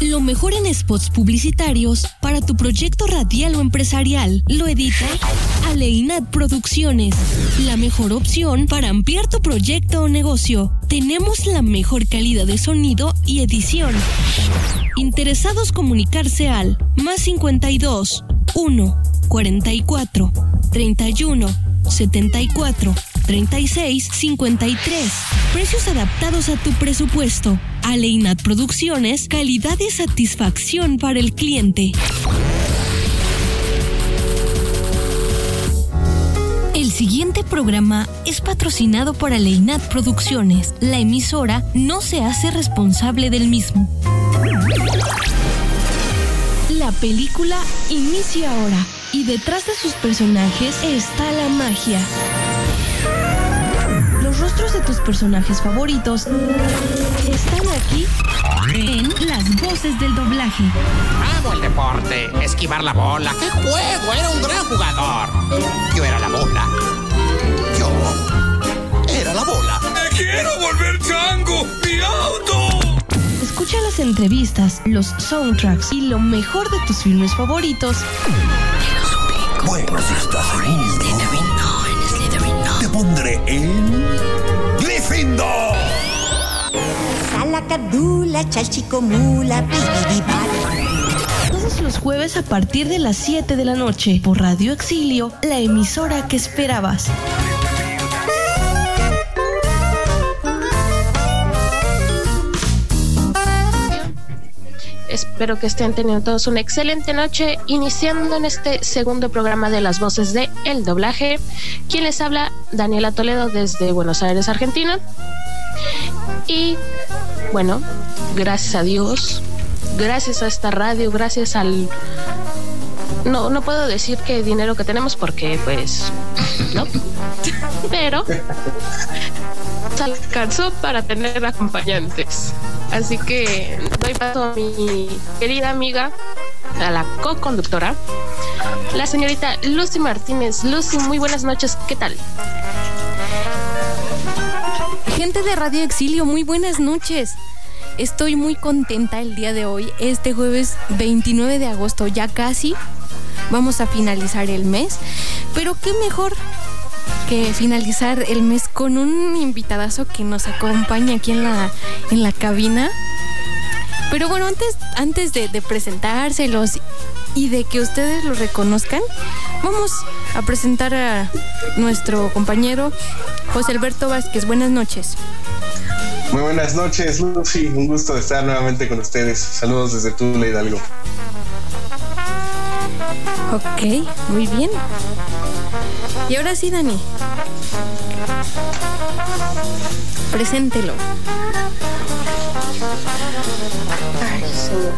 Lo mejor en spots publicitarios para tu proyecto radial o empresarial lo edita Aleinat Producciones. La mejor opción para ampliar tu proyecto o negocio. Tenemos la mejor calidad de sonido y edición. Interesados comunicarse al más 52 1 44 31 74 36 53. Precios adaptados a tu presupuesto. Aleinat Producciones, calidad y satisfacción para el cliente. El siguiente programa es patrocinado por Aleinat Producciones. La emisora no se hace responsable del mismo. La película inicia ahora y detrás de sus personajes está la magia. Los rostros de tus personajes favoritos están aquí en las voces del doblaje. Amo el deporte, esquivar la bola. ¡Qué juego! Era un gran jugador. Yo era la bola. Yo era la bola. ¡Me quiero volver chango! ¡Mi auto! Escucha las entrevistas, los soundtracks y lo mejor de tus filmes favoritos Bueno, si estás seguro, te pondré en Gryffindor. Salacadula, chalchicomula, bibidibala. todos los jueves a partir de las 7 de la noche por Radio Exilio, la emisora que esperabas. Espero que estén teniendo todos una excelente noche, iniciando en este segundo programa de las voces de El Doblaje. Quien les habla, Daniela Toledo desde Buenos Aires, Argentina. Y bueno, gracias a Dios, gracias a esta radio, gracias al... No, no puedo decir qué dinero que tenemos porque pues... No. Pero alcanzó para tener acompañantes. Así que doy paso a mi querida amiga, a la co-conductora, la señorita Lucy Martínez. Lucy, muy buenas noches, ¿qué tal? Gente de Radio Exilio, muy buenas noches. Estoy muy contenta el día de hoy, este jueves 29 de agosto, ya casi vamos a finalizar el mes, pero qué mejor que finalizar el mes con un invitadazo que nos acompaña aquí en la, en la cabina. Pero bueno, antes, antes de, de presentárselos y de que ustedes lo reconozcan, vamos a presentar a nuestro compañero José Alberto Vázquez. Buenas noches. Muy buenas noches, Lucy. Un gusto estar nuevamente con ustedes. Saludos desde Tula Hidalgo. Ok, muy bien. Y ahora sí, Dani. Preséntelo. Ay, señor.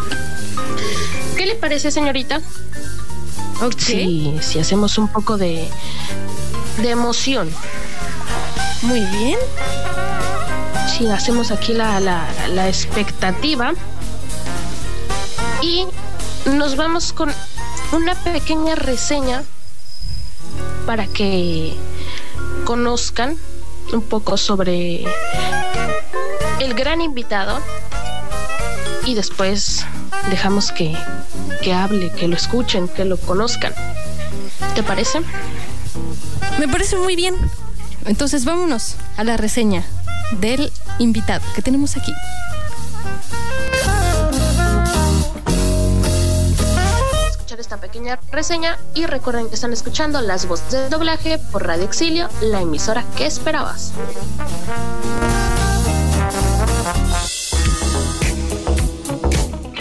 ¿Qué le parece, señorita? Ok. Si, si hacemos un poco de, de emoción. Muy bien. Si hacemos aquí la, la, la expectativa. Y nos vamos con una pequeña reseña para que conozcan un poco sobre el gran invitado y después dejamos que, que hable, que lo escuchen, que lo conozcan. ¿Te parece? Me parece muy bien. Entonces vámonos a la reseña del invitado que tenemos aquí. Esta pequeña reseña y recuerden que están escuchando las voces de doblaje por Radio Exilio, la emisora que esperabas.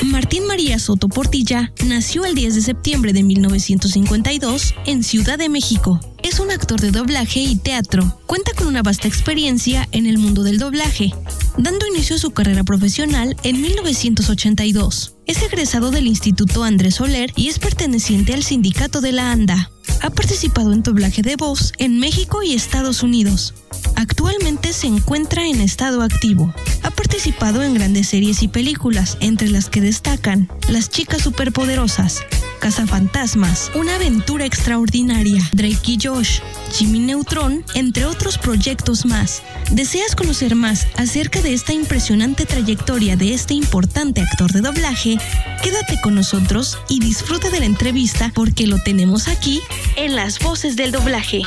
Martín María Soto Portilla nació el 10 de septiembre de 1952 en Ciudad de México. Es un actor de doblaje y teatro. Cuenta con una vasta experiencia en el mundo del doblaje, dando inicio a su carrera profesional en 1982. Es egresado del Instituto Andrés Soler y es perteneciente al sindicato de la ANDA. Ha participado en doblaje de voz en México y Estados Unidos. Actualmente se encuentra en estado activo. Ha participado en grandes series y películas, entre las que destacan Las chicas superpoderosas, cazafantasmas, una aventura extraordinaria, Drake y Josh, Jimmy Neutron, entre otros proyectos más. ¿Deseas conocer más acerca de esta impresionante trayectoria de este importante actor de doblaje? Quédate con nosotros y disfruta de la entrevista porque lo tenemos aquí en las voces del doblaje.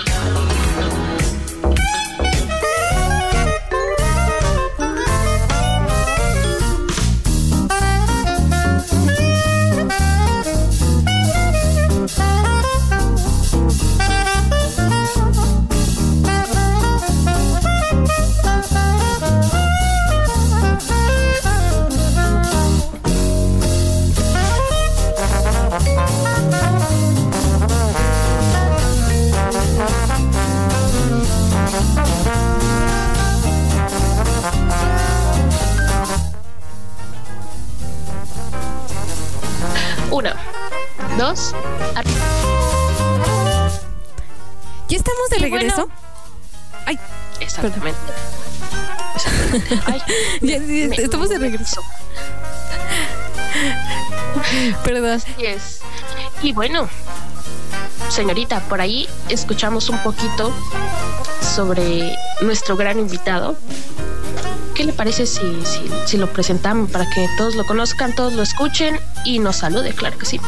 Dos, ¿Ya estamos de Y regreso? bueno. Ay, exactamente. Exactamente. Ay, ya, ya, me- estamos de regreso. Perdón. Así es. Y bueno, señorita, por ahí escuchamos un poquito sobre nuestro gran invitado. ¿Qué le parece si, si, si lo presentamos para que todos lo conozcan, todos lo escuchen y nos salude? Claro que sí.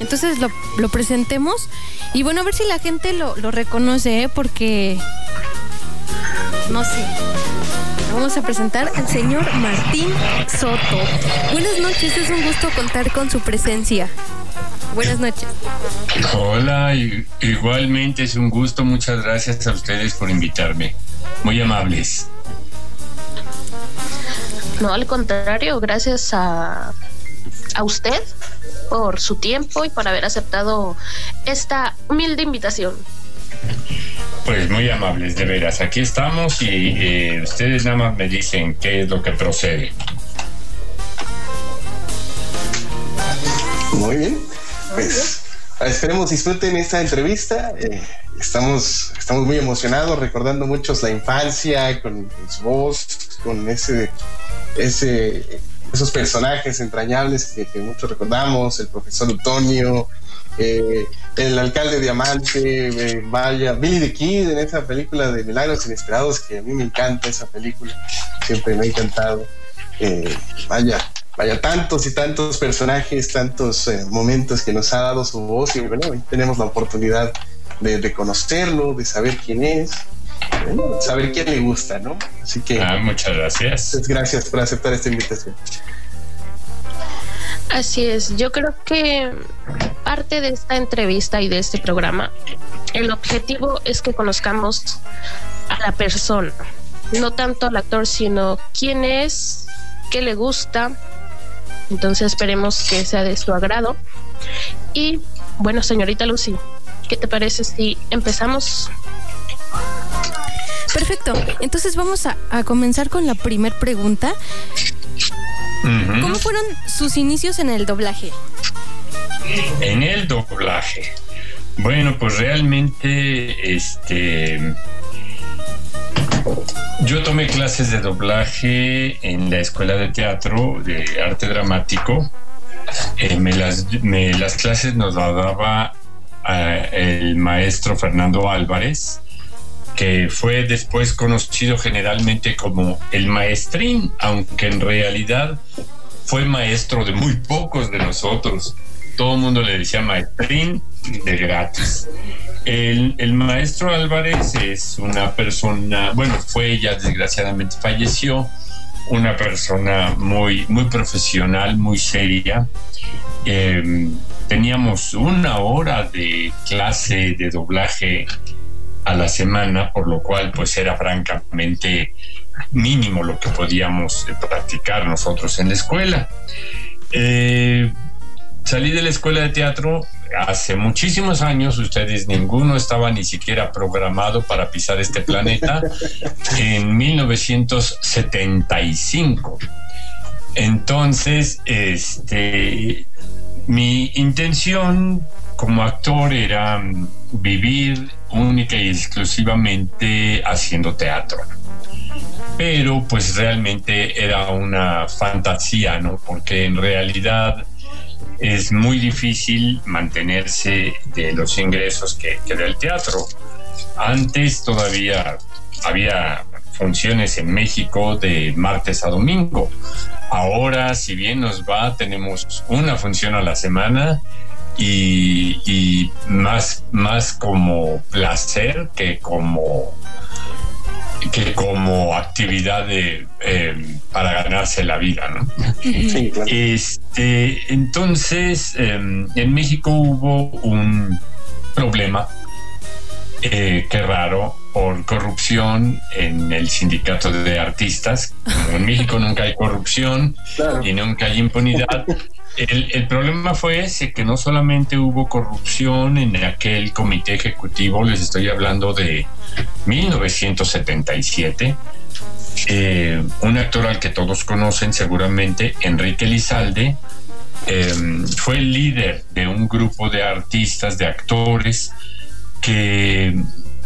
Entonces lo, lo presentemos. Y bueno, a ver si la gente lo, lo reconoce, ¿eh? porque. No sé. Vamos a presentar al señor Martín Soto. Buenas noches, es un gusto contar con su presencia. Buenas noches. Hola, igualmente es un gusto. Muchas gracias a ustedes por invitarme. Muy amables. No, al contrario, gracias a, a usted por su tiempo y por haber aceptado esta humilde invitación. Pues muy amables, de veras. Aquí estamos y eh, ustedes nada más me dicen qué es lo que procede. Muy bien. Pues esperemos disfruten esta entrevista. Eh, estamos, estamos muy emocionados, recordando muchos la infancia, con, con su voz, con ese, ese, esos personajes entrañables que, muchos recordamos, el profesor Antonio, eh, el alcalde Diamante, eh, vaya, Billy the Kid en esa película de Milagros Inesperados, que a mí me encanta esa película, siempre me ha encantado. Eh, vaya, vaya, tantos y tantos personajes, tantos eh, momentos que nos ha dado su voz y bueno, hoy tenemos la oportunidad de, conocerlo, de saber quién es, saber quién le gusta, ¿no? Así que Ah, muchas gracias. pues, gracias por aceptar esta invitación. Así es, yo creo que parte de esta entrevista y de este programa, el objetivo es que conozcamos a la persona, no tanto al actor, sino quién es, qué le gusta. Entonces esperemos que sea de su agrado. Y bueno, señorita Lucy, ¿qué te parece si empezamos? Perfecto. Entonces vamos a, a comenzar con la primer pregunta. ¿Cómo fueron sus inicios en el doblaje? En el doblaje. Bueno, pues realmente, este. Yo tomé clases de doblaje en la escuela de teatro de arte dramático. Eh, me las, me- las clases nos las daba eh, el maestro Fernando Álvarez, que fue después conocido generalmente como el maestrín, aunque en realidad fue maestro de muy pocos de nosotros. Todo el mundo le decía maestrín de gratis. El, maestro Álvarez es una persona, bueno, fue ella desgraciadamente falleció, una persona muy, muy profesional, muy seria. Eh, teníamos una hora de clase de doblaje a la semana, por lo cual pues era francamente mínimo lo que podíamos eh, practicar nosotros en la escuela. Eh, salí de la escuela de teatro hace muchísimos años, ustedes ninguno estaba ni siquiera programado para pisar este planeta, en 1975. Entonces, este, mi intención como actor era mm, vivir única y exclusivamente haciendo teatro. pero pues realmente era una fantasía, ¿no? Porque en realidad es muy difícil mantenerse de los ingresos que, que da el teatro. Antes todavía había funciones en México de martes a domingo. Ahora, si bien nos va, tenemos una función a la semana y, más, más como placer que como que como actividad de, eh, para ganarse la vida, ¿no? Este, entonces, em, en México hubo un problema, eh, qué raro, por corrupción en el sindicato de artistas. en México nunca hay corrupción y nunca hay impunidad. El, problema fue ese, que no solamente hubo corrupción en aquel comité ejecutivo, les estoy hablando de 1977, eh, un actor al que todos conocen seguramente, Enrique Lizalde, em, fue el líder de un grupo de artistas, de actores, que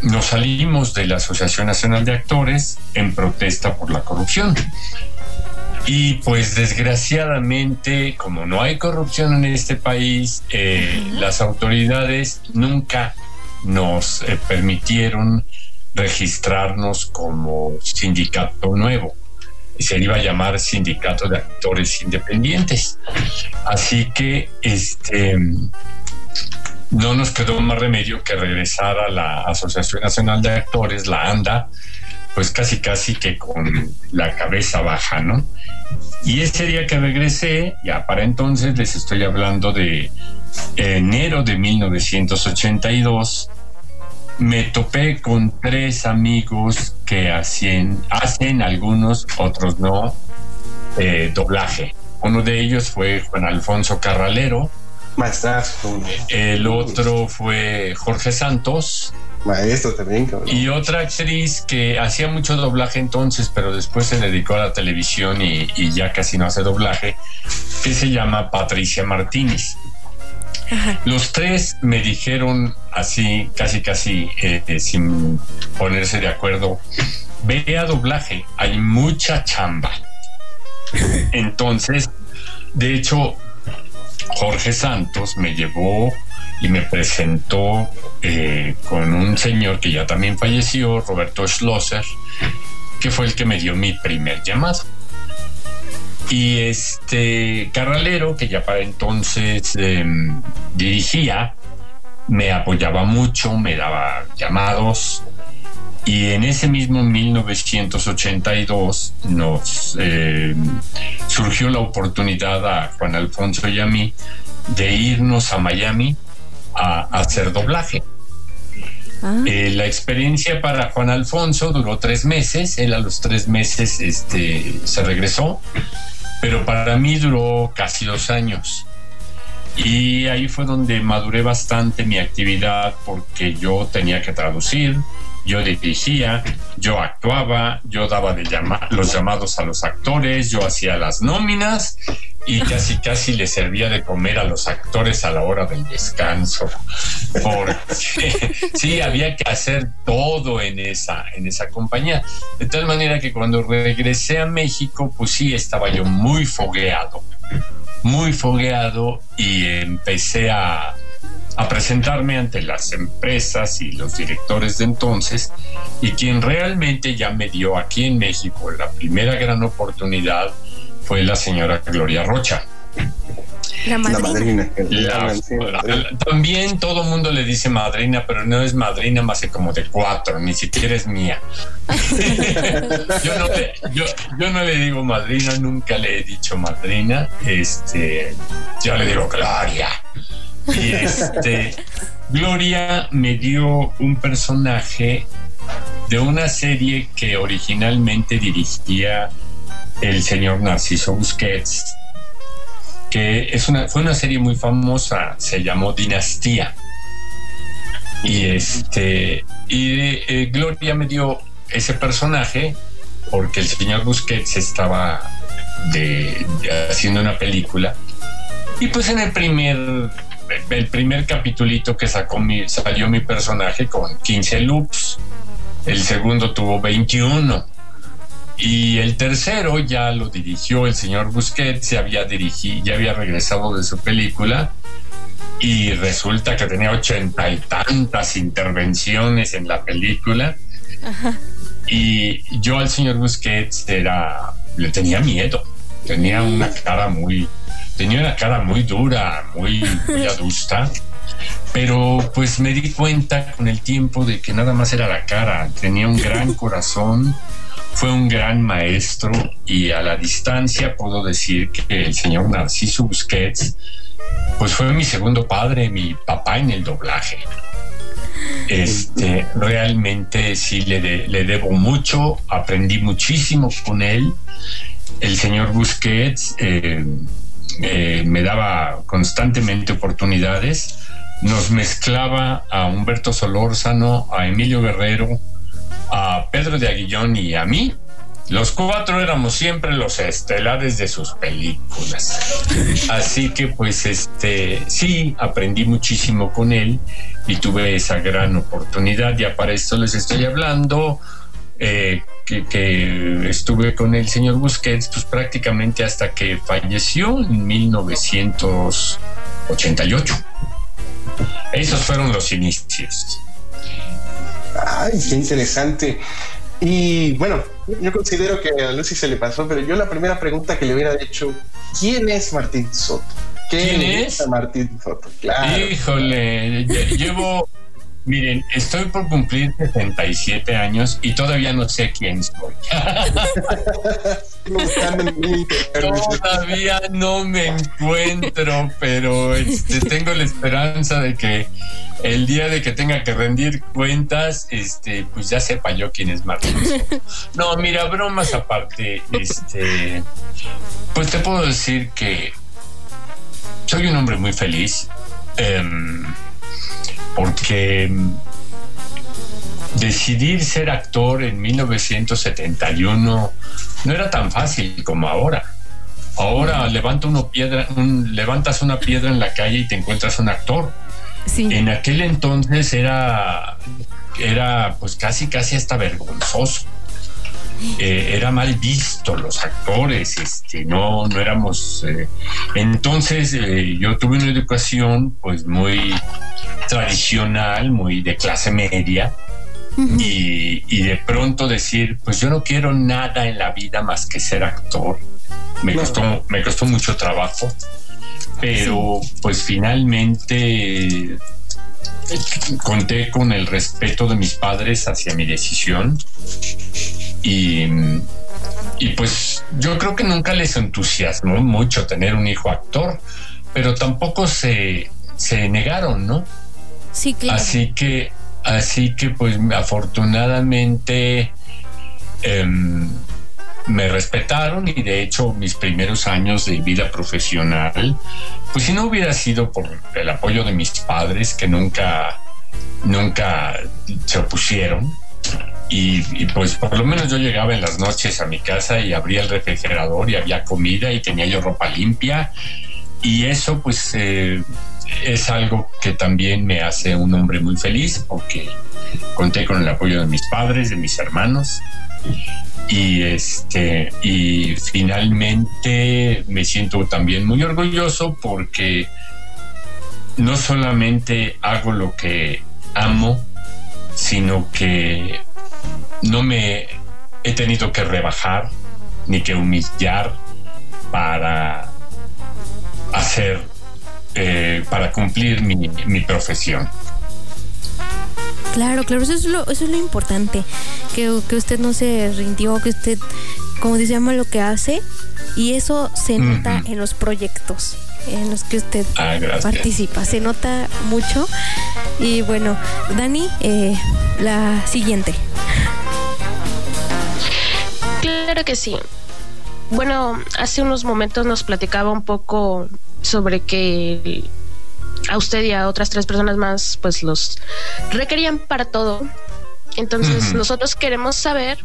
nos salimos de la Asociación Nacional de Actores en protesta por la corrupción. Y pues desgraciadamente, como no hay corrupción en este país, eh, las autoridades nunca nos eh, permitieron registrarnos como sindicato nuevo. Se iba a llamar Sindicato de Actores Independientes. Así que este no nos quedó más remedio que regresar a la Asociación Nacional de Actores, la ANDA, pues casi casi que con la cabeza baja, ¿no? Y ese día que regresé, ya para entonces les estoy hablando de enero de 1982, me topé con tres amigos que hacen, hacen algunos, otros no, eh, doblaje. Uno de ellos fue Juan Alfonso Carralero, Maestrazo. El otro fue Jorge Santos. Maestro también, cabrón. Y otra actriz que hacía mucho doblaje entonces, pero después se dedicó a la televisión y, ya casi no hace doblaje, que se llama Patricia Martínez. Los tres me dijeron así, casi casi eh, sin ponerse de acuerdo, ve a doblaje, hay mucha chamba. Entonces, de hecho, Jorge Santos me llevó y me presentó eh, con un señor que ya también falleció, Roberto Schlosser, que fue el que me dio mi primer llamado. Y este Carralero, que ya para entonces em, dirigía, me apoyaba mucho, me daba llamados. Y en ese mismo 1982 nos em, surgió la oportunidad a Juan Alfonso y a mí de irnos a Miami a, hacer doblaje. Ah. Eh, la experiencia para Juan Alfonso duró tres meses, él a los tres meses este, se regresó, pero para mí duró casi dos años. Y ahí fue donde maduré bastante mi actividad porque yo tenía que traducir, yo dirigía, yo actuaba, yo daba los llamados a los actores, yo hacía las nóminas y casi casi le servía de comer a los actores a la hora del descanso. Porque sí, había que hacer todo en esa, en esa compañía. De tal manera que cuando regresé a México, pues sí, estaba yo muy fogueado, muy fogueado y empecé a a presentarme ante las empresas y los directores de entonces y quien realmente ya me dio aquí en México la primera gran oportunidad fue la señora Gloria Rocha. La madrina. también todo mundo le dice madrina, pero no es madrina más que como de cuatro, ni siquiera es mía. yo, no le, yo, no le digo madrina, nunca le he dicho madrina. Este, yo le digo Gloria. Y este, Gloria me dio un personaje de una serie que originalmente dirigía el señor Narciso Busquets, que es una, fue una serie muy famosa, se llamó Dinastía. Y este, y eh, Gloria me dio ese personaje porque el señor Busquets estaba haciendo una película. Y pues en el primer el primer capitulito que sacó mi, salió mi personaje con 15 loops, el segundo tuvo 21 Y el tercero ya lo dirigió el señor Busquets, ya había dirigido, ya había regresado de su película y resulta que tenía ochenta y tantas intervenciones en la película. Y yo al señor Busquets era, le tenía miedo, tenía una cara muy, tenía una cara muy dura, muy, muy adusta. Pero pues me di cuenta con el tiempo de que nada más era la cara, tenía un gran corazón, fue un gran maestro y a la distancia puedo decir que el señor Narciso Busquets pues fue mi segundo padre, mi papá en el doblaje. Este, realmente sí le, le debo mucho, aprendí muchísimo con él. El señor Busquets eh, eh, me daba constantemente oportunidades nos mezclaba a Humberto Solórzano, a Emilio Guerrero, a Pedro de Aguillón y a mí. Los cuatro éramos siempre los estelares de sus películas. Así que pues este sí aprendí muchísimo con él y tuve esa gran oportunidad. Ya para esto les estoy hablando. Eh, que, que, estuve con el señor Busquets pues prácticamente hasta que falleció en 1988. Esos fueron los inicios. Ay, qué interesante. Y bueno, yo considero que a Lucy se le pasó, pero yo la primera pregunta que le hubiera hecho, ¿quién es Martín Soto? ¿Quién es? Martín Soto? Claro. Híjole, llevo Miren, estoy por cumplir 67 años y todavía no sé quién soy. todavía no me encuentro, pero este, tengo la esperanza de que el día de que tenga que rendir cuentas, este, pues ya sepa yo quién es Martín. No, mira, bromas aparte, este, pues te puedo decir que soy un hombre muy feliz. Em, porque mm, decidir ser actor en 1971 no era tan fácil como ahora. Ahora levanta uno piedra, levantas una piedra en la calle y te encuentras un actor. En aquel entonces era, era pues casi casi hasta vergonzoso. Eh, era mal visto los actores, este, no, no éramos. Eh, entonces eh, yo tuve una educación pues muy tradicional, muy de clase media. y, de pronto decir, pues yo no quiero nada en la vida más que ser actor. Me, costó, me costó mucho trabajo, pero pues finalmente conté con el respeto de mis padres hacia mi decisión y, y pues yo creo que nunca les entusiasmó mucho tener un hijo actor, pero tampoco se, se negaron, ¿no? Sí, claro. Así que, así que pues afortunadamente em, me respetaron y de hecho mis primeros años de vida profesional, pues si no hubiera sido por el apoyo de mis padres que nunca, nunca se opusieron, y, pues por lo menos yo llegaba en las noches a mi casa y abría el refrigerador y había comida y tenía yo ropa limpia. Y eso pues eh, es algo que también me hace un hombre muy feliz porque conté con el apoyo de mis padres, de mis hermanos. Y este y finalmente me siento también muy orgulloso porque no solamente hago lo que amo, sino que no me he tenido que rebajar ni que humillar para hacer, eh, para cumplir mi, profesión. Claro, claro, eso es lo, eso es lo importante, que, usted no se rindió, que usted, como se llama, lo que hace, y eso se nota en los proyectos en los que usted ah, participa, se nota mucho. Y bueno, Dani, eh, la siguiente. Claro que sí. Bueno, hace unos momentos nos platicaba un poco sobre que a usted y a otras tres personas más, pues los requerían para todo. Entonces, nosotros queremos saber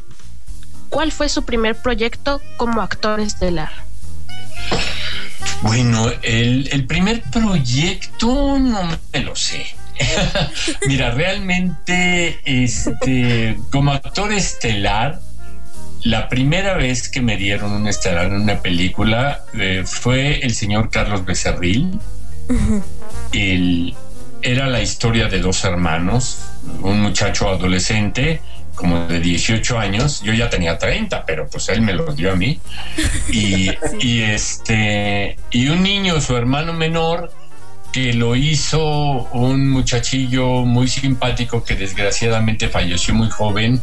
cuál fue su primer proyecto como actor estelar. Bueno, el, el primer proyecto no me lo sé. Mira, realmente, este, como actor estelar, la primera vez que me dieron un estelar en una película eh, fue el señor Carlos Becerril. era la historia de dos hermanos, un muchacho adolescente como de 18 años, yo ya tenía 30, pero pues él me lo dio a mí. Y, y este y un niño, su hermano menor, que lo hizo un muchachillo muy simpático que desgraciadamente falleció muy joven,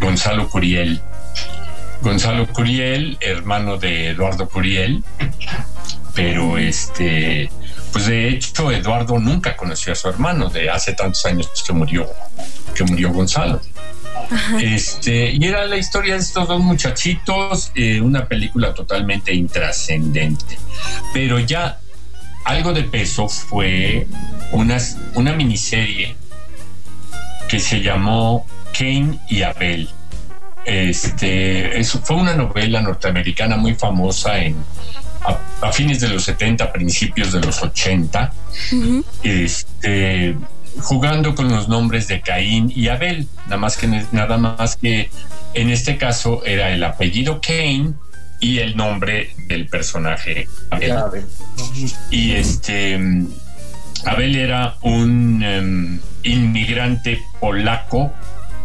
Gonzalo Curiel. Gonzalo Curiel, hermano de Eduardo Curiel, pero este, pues de hecho Eduardo nunca conoció a su hermano de hace tantos años que murió, que murió Gonzalo. Este, y era la historia de estos dos muchachitos, eh, una película totalmente intrascendente. Pero ya algo de peso fue una, una miniserie que se llamó Cain y Abel. Este, eso fue una novela norteamericana muy famosa en, a, fines de los 70, principios de los 80, este, jugando con los nombres de Caín y Abel, nada más que, nada más que en este caso era el apellido Cain y el nombre del personaje Abel. Y este Abel era un em, inmigrante polaco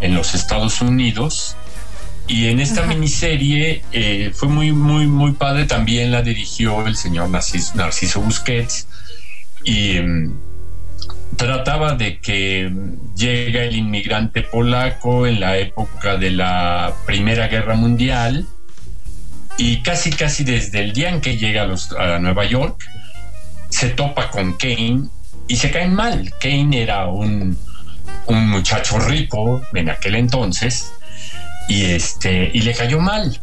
en los Estados Unidos y en esta miniserie eh, fue muy muy muy padre. También la dirigió el señor Narciso, Busquets. Y em, trataba de que llega el inmigrante polaco en la época de la Primera Guerra Mundial. Y casi casi desde el día en que llega a, Nueva York se topa con Kane y se caen mal. Kane era un, un muchacho rico en aquel entonces y, este, y le cayó mal.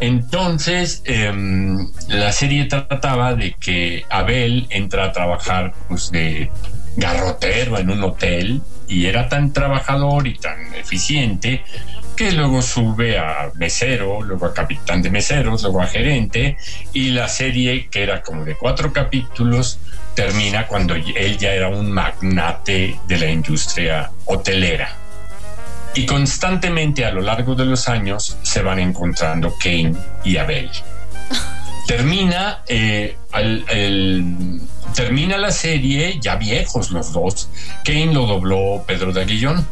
Entonces, em, la serie trataba de que Abel entra a trabajar pues, de garrotero en un hotel y era tan trabajador y tan eficiente que luego sube a mesero, luego a capitán de meseros, luego a gerente, y la serie, que era como de cuatro capítulos, termina cuando él ya era un magnate de la industria hotelera. Y constantemente a lo largo de los años se van encontrando Kane y Abel. Termina, eh, termina la serie, ya viejos los dos. Kane lo dobló Pedro de Aguillón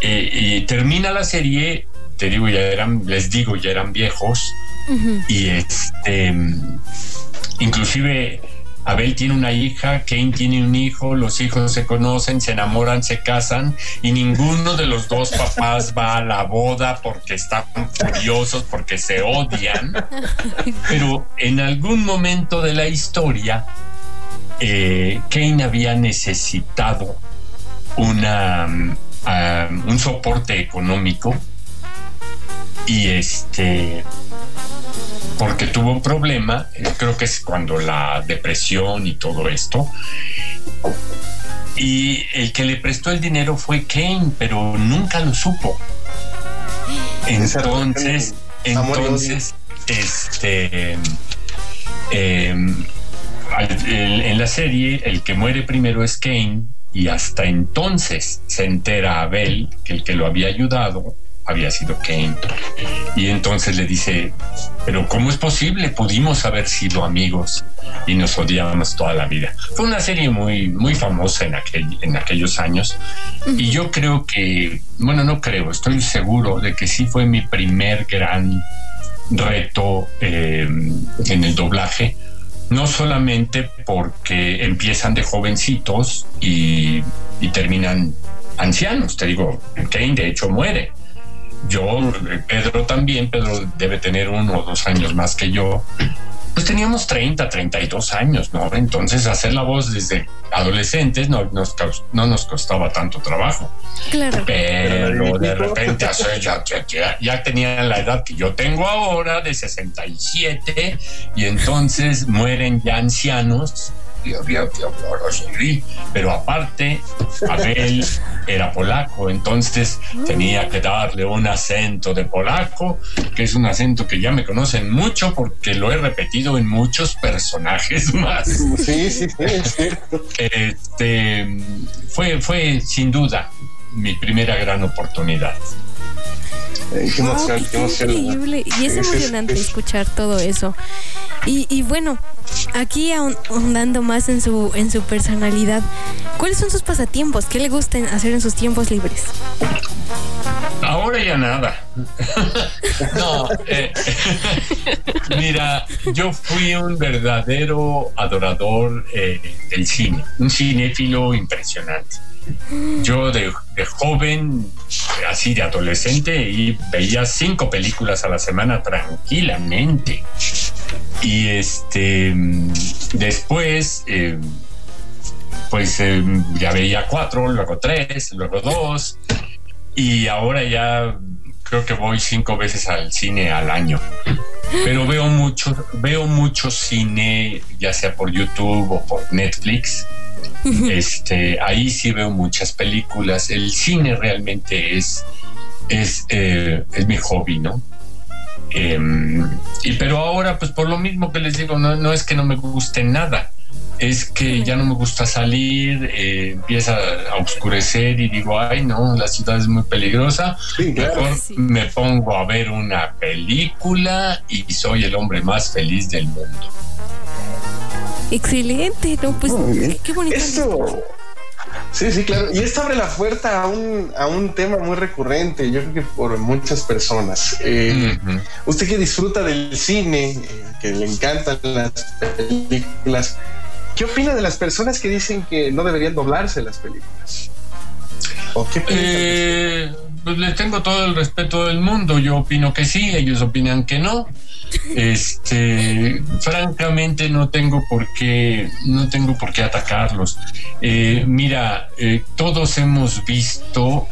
eh, y termina la serie, te digo, ya eran, les digo, ya eran viejos. Y este, inclusive Abel tiene una hija, Kane tiene un hijo, los hijos se conocen, se enamoran, se casan y ninguno de los dos papás va a la boda porque están furiosos, porque se odian. Pero en algún momento de la historia, eh, Kane había necesitado una un soporte económico y este porque tuvo un problema, creo que es cuando la depresión y todo esto. Y el que le prestó el dinero fue Kane, pero nunca lo supo. Entonces, entonces, este, em, en la serie, el que muere primero es Kane y hasta entonces se entera Abel que el que lo había ayudado había sido Kane. Y entonces le dice, pero ¿cómo es posible? Pudimos haber sido amigos y nos odiábamos toda la vida. Fue una serie muy, muy famosa en, aquel, en aquellos años y yo creo que, bueno, no creo, estoy seguro de que sí fue mi primer gran reto eh, en el doblaje no solamente porque empiezan de jovencitos y, terminan ancianos. Te digo, Kane de hecho muere. Yo, Pedro también, Pedro debe tener uno o dos años más que yo pues teníamos 30, 32 años, ¿no? Entonces hacer la voz desde adolescentes no nos, no nos costaba tanto trabajo. Claro. Pero de repente ya, ya, ya tenían la edad que yo tengo ahora, de 67, y entonces mueren ya ancianos pero aparte, Abel era polaco, entonces tenía que darle un acento de polaco, que es un acento que ya me conocen mucho porque lo he repetido en muchos personajes más. Sí, sí, sí. Este, fue, fue sin duda mi primera gran oportunidad. Eh, qué emoción, qué emoción. Increíble. Y es emocionante escuchar todo eso. Y, y bueno, aquí ahondando más en su, en su personalidad, ¿cuáles son sus pasatiempos? ¿Qué le gustan hacer en sus tiempos libres? Ahora ya nada. no, eh, mira, yo fui un verdadero adorador eh, del cine, un cinéfilo impresionante. Yo de, joven, así de adolescente, y veía cinco películas a la semana tranquilamente. Y este, después, eh, pues ya veía cuatro, luego tres, luego dos y ahora ya creo que voy cinco veces al cine al año. Pero veo mucho, veo mucho cine, ya sea por YouTube o por Netflix. Este, ahí sí veo muchas películas. El cine realmente es, es, eh, es mi hobby, ¿no? Em, y pero ahora, pues por lo mismo que les digo, no, no es que no me guste nada es que ya no me gusta salir, eh, empieza a oscurecer y digo, ay no, la ciudad es muy peligrosa. Mejor me pongo a ver una película y soy el hombre más feliz del mundo. Excelente, no, pues qué, bonito. Sí, sí, claro. Y esto abre la puerta a un, a un tema muy recurrente, yo creo que por muchas personas. Eh, usted que disfruta del cine, eh, que le encantan las películas, ¿Qué opina de las personas que dicen que no deberían doblarse las películas? ¿O qué eh, pues le tengo todo el respeto del mundo. Yo opino que sí, ellos opinan que no. Este, francamente no tengo por qué, no tengo por qué atacarlos. Eh, mira, eh, todos hemos visto,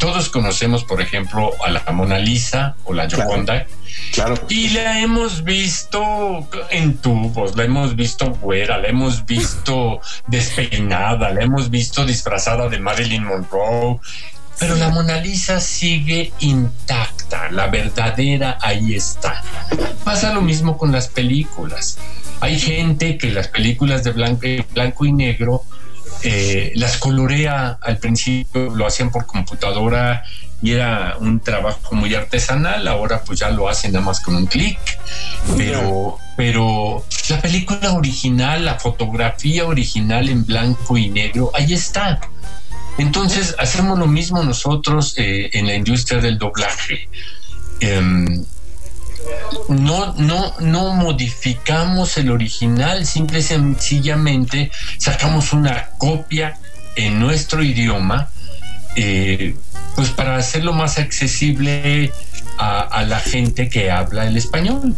todos conocemos, por ejemplo, a la Mona Lisa o la Gioconda. Claro. Y la hemos visto en tubos, la hemos visto fuera, la hemos visto despeinada, la hemos visto disfrazada de Marilyn Monroe. Pero la Mona Lisa sigue intacta, la verdadera ahí está. Pasa lo mismo con las películas. Hay gente que las películas de blanco, blanco y negro eh, las colorea al principio, lo hacían por computadora y era un trabajo muy artesanal, ahora pues ya lo hacen nada más con un clic, pero, pero la película original, la fotografía original en blanco y negro, ahí está. Entonces hacemos lo mismo nosotros eh, en la industria del doblaje. Em, no, no, no modificamos el original, simple y sencillamente sacamos una copia en nuestro idioma, eh, pues para hacerlo más accesible a, la gente que habla el español.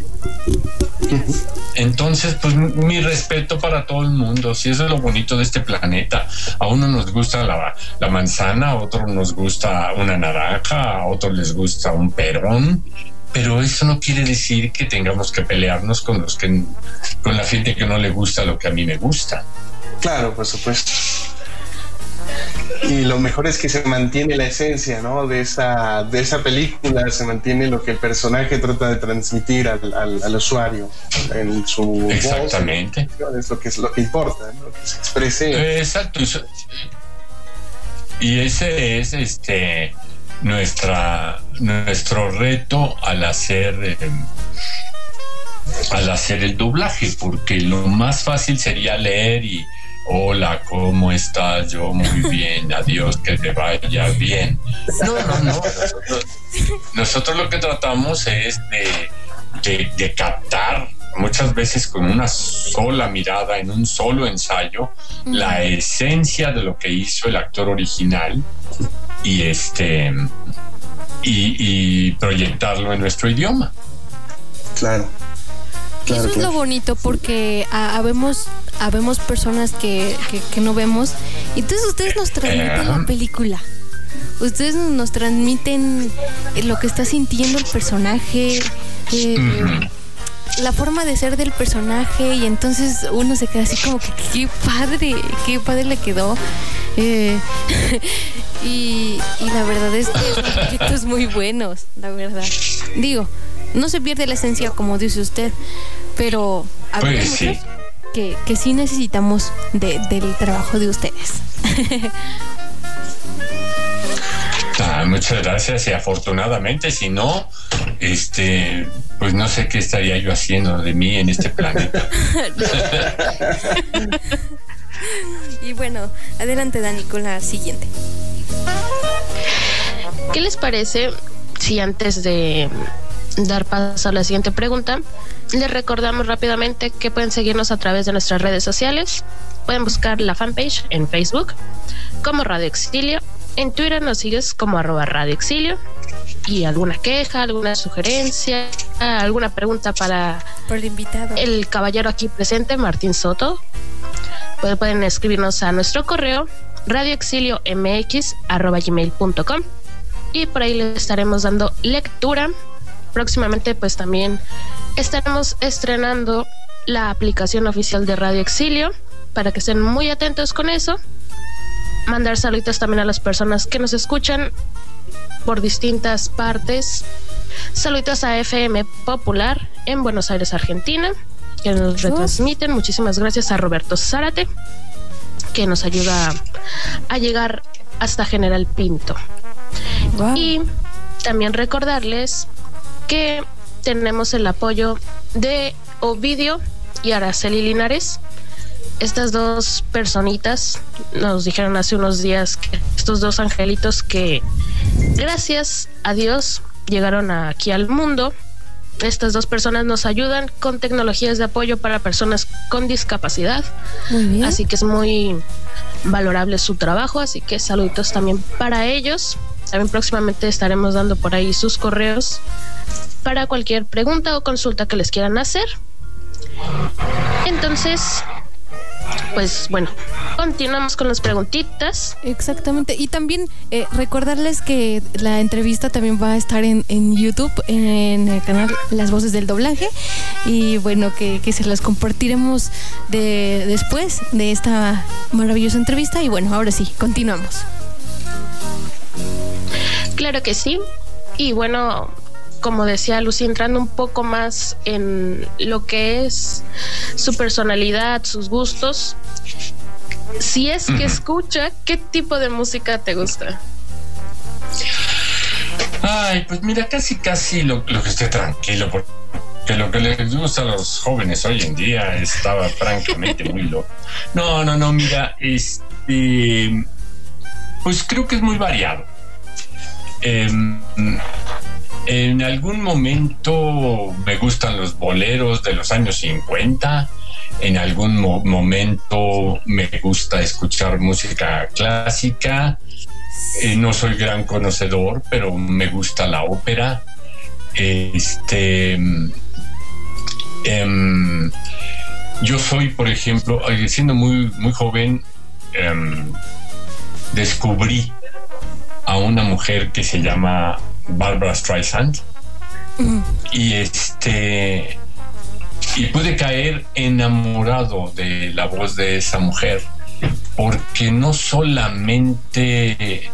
Entonces, pues mi respeto para todo el mundo, si eso es lo bonito de este planeta. A uno nos gusta la, la manzana, a otro nos gusta una naranja, a otro les gusta un perón pero eso no quiere decir que tengamos que pelearnos con los que con la gente que no le gusta lo que a mí me gusta. Claro, por supuesto. Y lo mejor es que se mantiene la esencia, ¿no? De esa, de esa película, se mantiene lo que el personaje trata de transmitir al, al, usuario en su Exactamente. es lo que es lo que importa, ¿no? Que se exprese. Exacto. Y ese es este nuestra, nuestro reto al hacer, eh, al hacer el doblaje, porque lo más fácil sería leer y hola, ¿cómo estás? Yo muy bien, adiós, que te vaya bien. No, no, no. Nosotros, lo que tratamos es de, de, captar muchas veces con una sola mirada, en un solo ensayo, la esencia de lo que hizo el actor original y este y, proyectarlo en nuestro idioma. Claro. Eso es lo bonito porque habemos, habemos personas que, no vemos. Y entonces ustedes nos transmiten la película. Ustedes nos transmiten lo que está sintiendo el personaje. Eh, la forma de ser del personaje y entonces uno se queda así como que qué padre, qué padre le quedó. Eh, y, la verdad es que son proyectos muy buenos, la verdad. Digo, no se pierde la esencia como dice usted, pero a pues que, que sí necesitamos del trabajo de ustedes. muchas gracias y afortunadamente, si no, este, pues no sé qué estaría yo haciendo de mí en este planeta. y bueno, adelante Dani con la siguiente. ¿Qué les parece si antes de dar paso a la siguiente pregunta, les recordamos rápidamente que pueden seguirnos a través de nuestras redes sociales. Pueden buscar la fanpage en Facebook como Radio Exilio. En Twitter nos sigues como arroba Radio Exilio. Y alguna queja, alguna sugerencia, alguna pregunta para el invitado. El caballero aquí presente, Martín Soto. Pues pueden escribirnos a nuestro correo radioexiliomx.com y por ahí les estaremos dando lectura. Próximamente pues también estaremos estrenando la aplicación oficial de Radio Exilio para que estén muy atentos con eso. Mandar saludos también a las personas que nos escuchan por distintas partes. Saludos a FM Popular en Buenos Aires, Argentina, que nos retransmiten. Muchísimas gracias a Roberto Zárate, que nos ayuda a llegar hasta General Pinto. Y también recordarles que tenemos el apoyo de Ovidio y Araceli Linares. Estas dos personitas nos dijeron hace unos días que estos dos angelitos que gracias a Dios llegaron aquí al mundo. Estas dos personas nos ayudan con tecnologías de apoyo para personas con discapacidad. Así que es muy valorable su trabajo, así que saluditos también para ellos. También próximamente estaremos dando por ahí sus correos para cualquier pregunta o consulta que les quieran hacer. Entonces, pues bueno, continuamos con las preguntitas. Exactamente. Y también eh, recordarles que la entrevista también va a estar en, en, YouTube, en el canal Las Voces del Doblaje. Y bueno, que, que se las compartiremos de, después de esta maravillosa entrevista. Y bueno, ahora sí, continuamos. Claro que sí. Y bueno, como decía Lucy, entrando un poco más en lo que es su personalidad, sus gustos. Si es que escucha, ¿qué tipo de música te gusta? Ay, pues mira, casi casi lo, que esté tranquilo, porque lo que les gusta a los jóvenes hoy en día estaba francamente muy loco. No, no, no, mira, este, pues creo que es muy variado. Em, en algún momento me gustan los boleros de los años 50. En algún momento me gusta escuchar música clásica. Eh, no soy gran conocedor, pero me gusta la ópera. Este. Em, yo soy, por ejemplo, eh, siendo muy, muy joven, em, descubrí a una mujer que se llama Barbara Streisand. Y este. Y pude caer enamorado de la voz de esa mujer, porque no solamente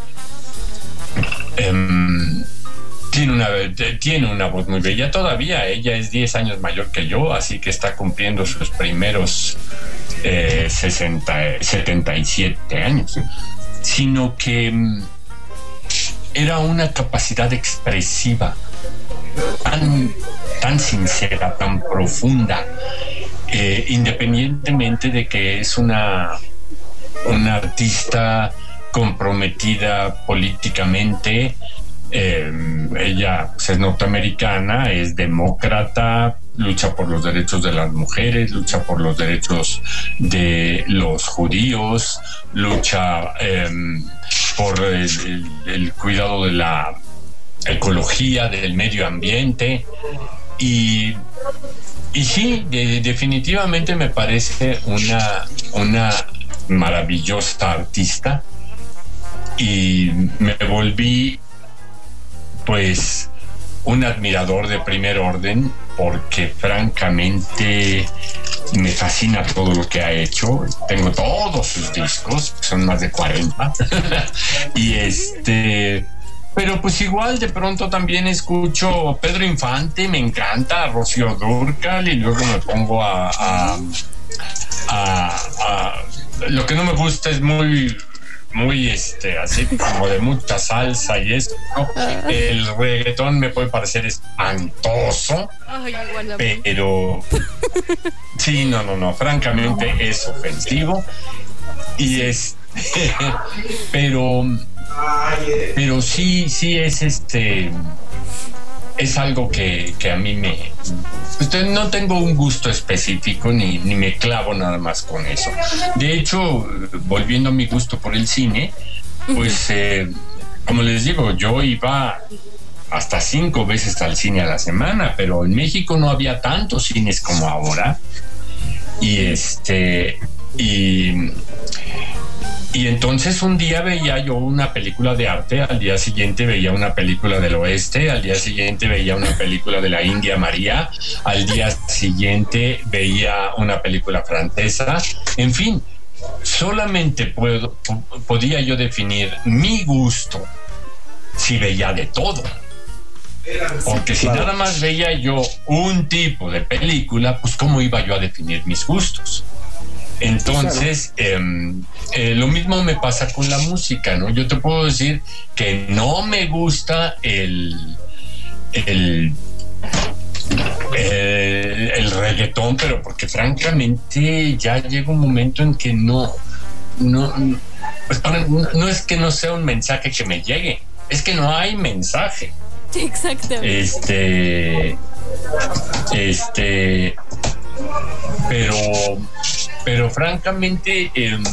em, tiene, una, tiene una voz muy bella todavía, ella es 10 años mayor que yo, así que está cumpliendo sus primeros 60, eh, 77 años, sino que em, era una capacidad expresiva tan, tan sincera, tan profunda, eh, independientemente de que es una, una artista comprometida políticamente. Eh, ella pues, es norteamericana, es demócrata, lucha por los derechos de las mujeres, lucha por los derechos de los judíos, lucha em, por el, cuidado de la ecología, del medio ambiente. Y, y sí, definitivamente me parece una, una maravillosa artista y me volví pues un admirador de primer orden porque francamente me fascina todo lo que ha hecho. Tengo todos sus discos, son más de 40. y este, pero pues igual de pronto también escucho Pedro Infante, me encanta, Rocío Durcal y luego me pongo a, a, a, a lo que no me gusta es muy muy, este, así como de mucha salsa y esto. ¿no? El reggaetón me puede parecer espantoso, pero sí, no, no, no, francamente es ofensivo y es, pero, pero sí, sí es este es algo que, a mí me... Usted no tengo un gusto específico ni, ni, me clavo nada más con eso. De hecho, volviendo a mi gusto por el cine, pues eh, como les digo, yo iba hasta cinco veces al cine a la semana, pero en México no había tantos cines como ahora. Y este... Y y entonces un día veía yo una película de arte, al día siguiente veía una película del oeste, al día siguiente veía una película de la India María, al día siguiente veía una película francesa, en fin, solamente puedo, podía yo definir mi gusto si veía de todo. Porque si nada más veía yo un tipo de película, pues cómo iba yo a definir mis gustos. Entonces, em, eh, lo mismo me pasa con la música, ¿no? Yo te puedo decir que no me gusta el, el, el, reggaetón, pero porque francamente ya llega un momento en que no, no, pues, no es que no sea un mensaje que me llegue, es que no hay mensaje. Exactamente. Este, este, pero pero francamente, em,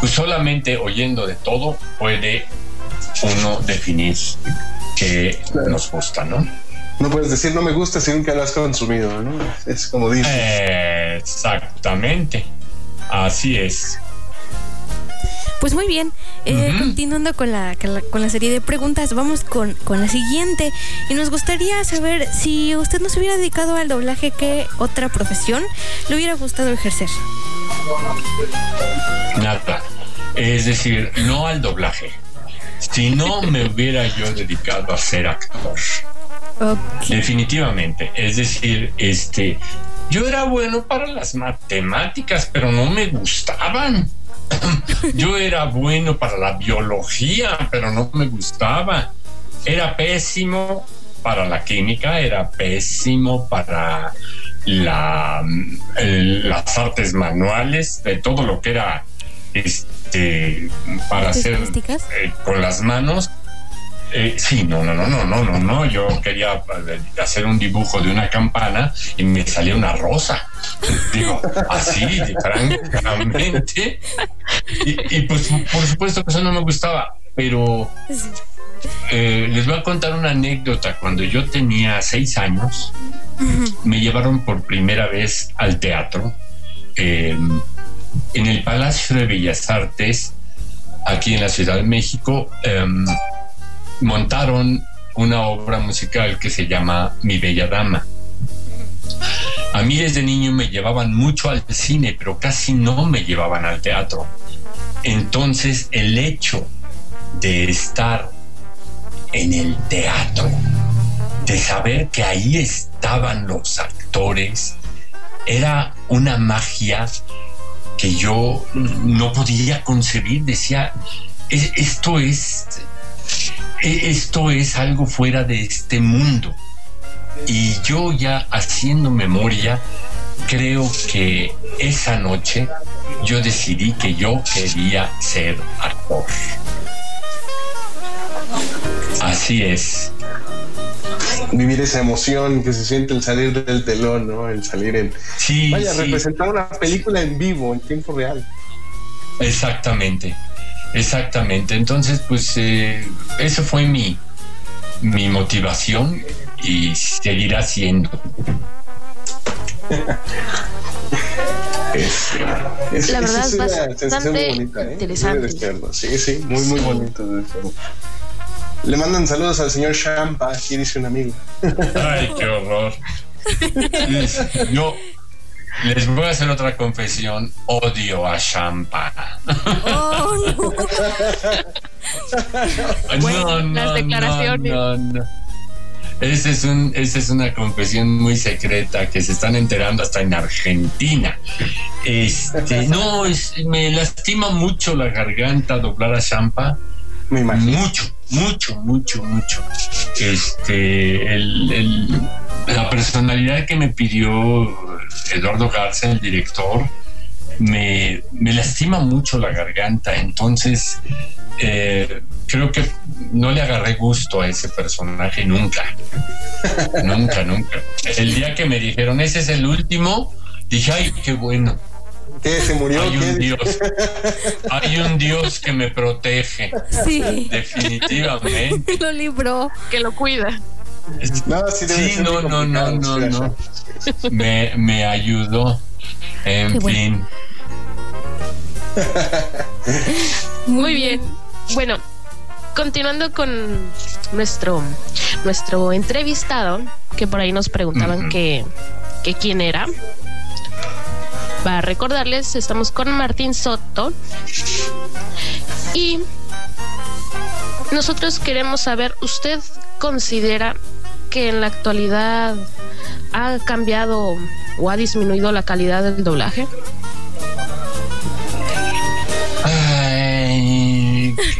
pues solamente oyendo de todo puede uno definir que nos gusta, ¿no? No puedes decir no me gusta si nunca lo has consumido, ¿no? Es como dices. exactamente. Así es. Pues muy bien, eh, continuando con la, con la, serie de preguntas, vamos con, con, la siguiente. Y nos gustaría saber si usted no se hubiera dedicado al doblaje, ¿qué otra profesión le hubiera gustado ejercer? Nada. Es decir, no al doblaje. Si no me hubiera yo dedicado a ser actor. Definitivamente. Es decir, este, yo era bueno para las matemáticas, pero no me gustaban. Yo era bueno para la biología, pero no me gustaba. Era pésimo para la química, era pésimo para la, las artes manuales, de todo lo que era este para hacer eh, con las manos eh, sí, no, no, no, no, no, no, no. Yo quería eh, hacer un dibujo de una campana y me salía una rosa. Digo, así, francamente. Y, pues, por supuesto que eso no me gustaba, pero eh, les voy a contar una anécdota. Cuando yo tenía seis años, me llevaron por primera vez al teatro em, en el Palacio de Bellas Artes, aquí en la Ciudad de México. Montaron una obra musical que se llama Mi Bella Dama. A mí desde niño me llevaban mucho al cine, pero casi no me llevaban al teatro. Entonces el hecho de estar en el teatro, de saber que ahí estaban los actores, era una magia que yo no podía concebir. Decía, esto es esto es algo fuera de este mundo. Y yo ya haciendo memoria, creo que esa noche yo decidí que yo quería ser actor. Así es. Vivir esa emoción que se siente el salir del telón, ¿no? El salir en... Sí, Vaya, representar una película en vivo, en tiempo real. Exactamente. Exactamente, entonces pues eh, eso fue mi, mi motivación y seguirá siendo. la verdad es, bastante bonita, ¿eh? interesante. sí, sí, muy, muy bonito. Le mandan saludos al señor Champa, aquí dice un amigo. Ay, qué horror. Yo, les voy a hacer otra confesión. Odio a Champa. Oh, no. no, las declaraciones. No, Esa es, un, esa es una confesión muy secreta que se están enterando hasta en Argentina. Este, no, me lastima mucho la garganta doblar a Champa. Me imagino. Mucho, mucho, mucho, mucho. Este, el, la personalidad que me pidió Eduardo Garza, el director, me, me lastima mucho la garganta. Entonces, eh, creo que no le agarré gusto a ese personaje nunca. nunca, nunca. El día que me dijeron, ese es el último, dije, ay, qué bueno. ¿Qué? ¿Se murió? Hay un Dios. Hay un Dios que me protege. Sí. Definitivamente. Lo libró. Que lo cuida. No, sí, Sí, no, no, no, no, no. Me, me ayudó. En Qué bueno. fin. Muy bien. Bueno, continuando con nuestro, nuestro entrevistado, que por ahí nos preguntaban que, que quién era. Para recordarles, estamos con Martín Soto. Y nosotros queremos saber, ¿usted considera que en la actualidad ha cambiado o ha disminuido la calidad del doblaje?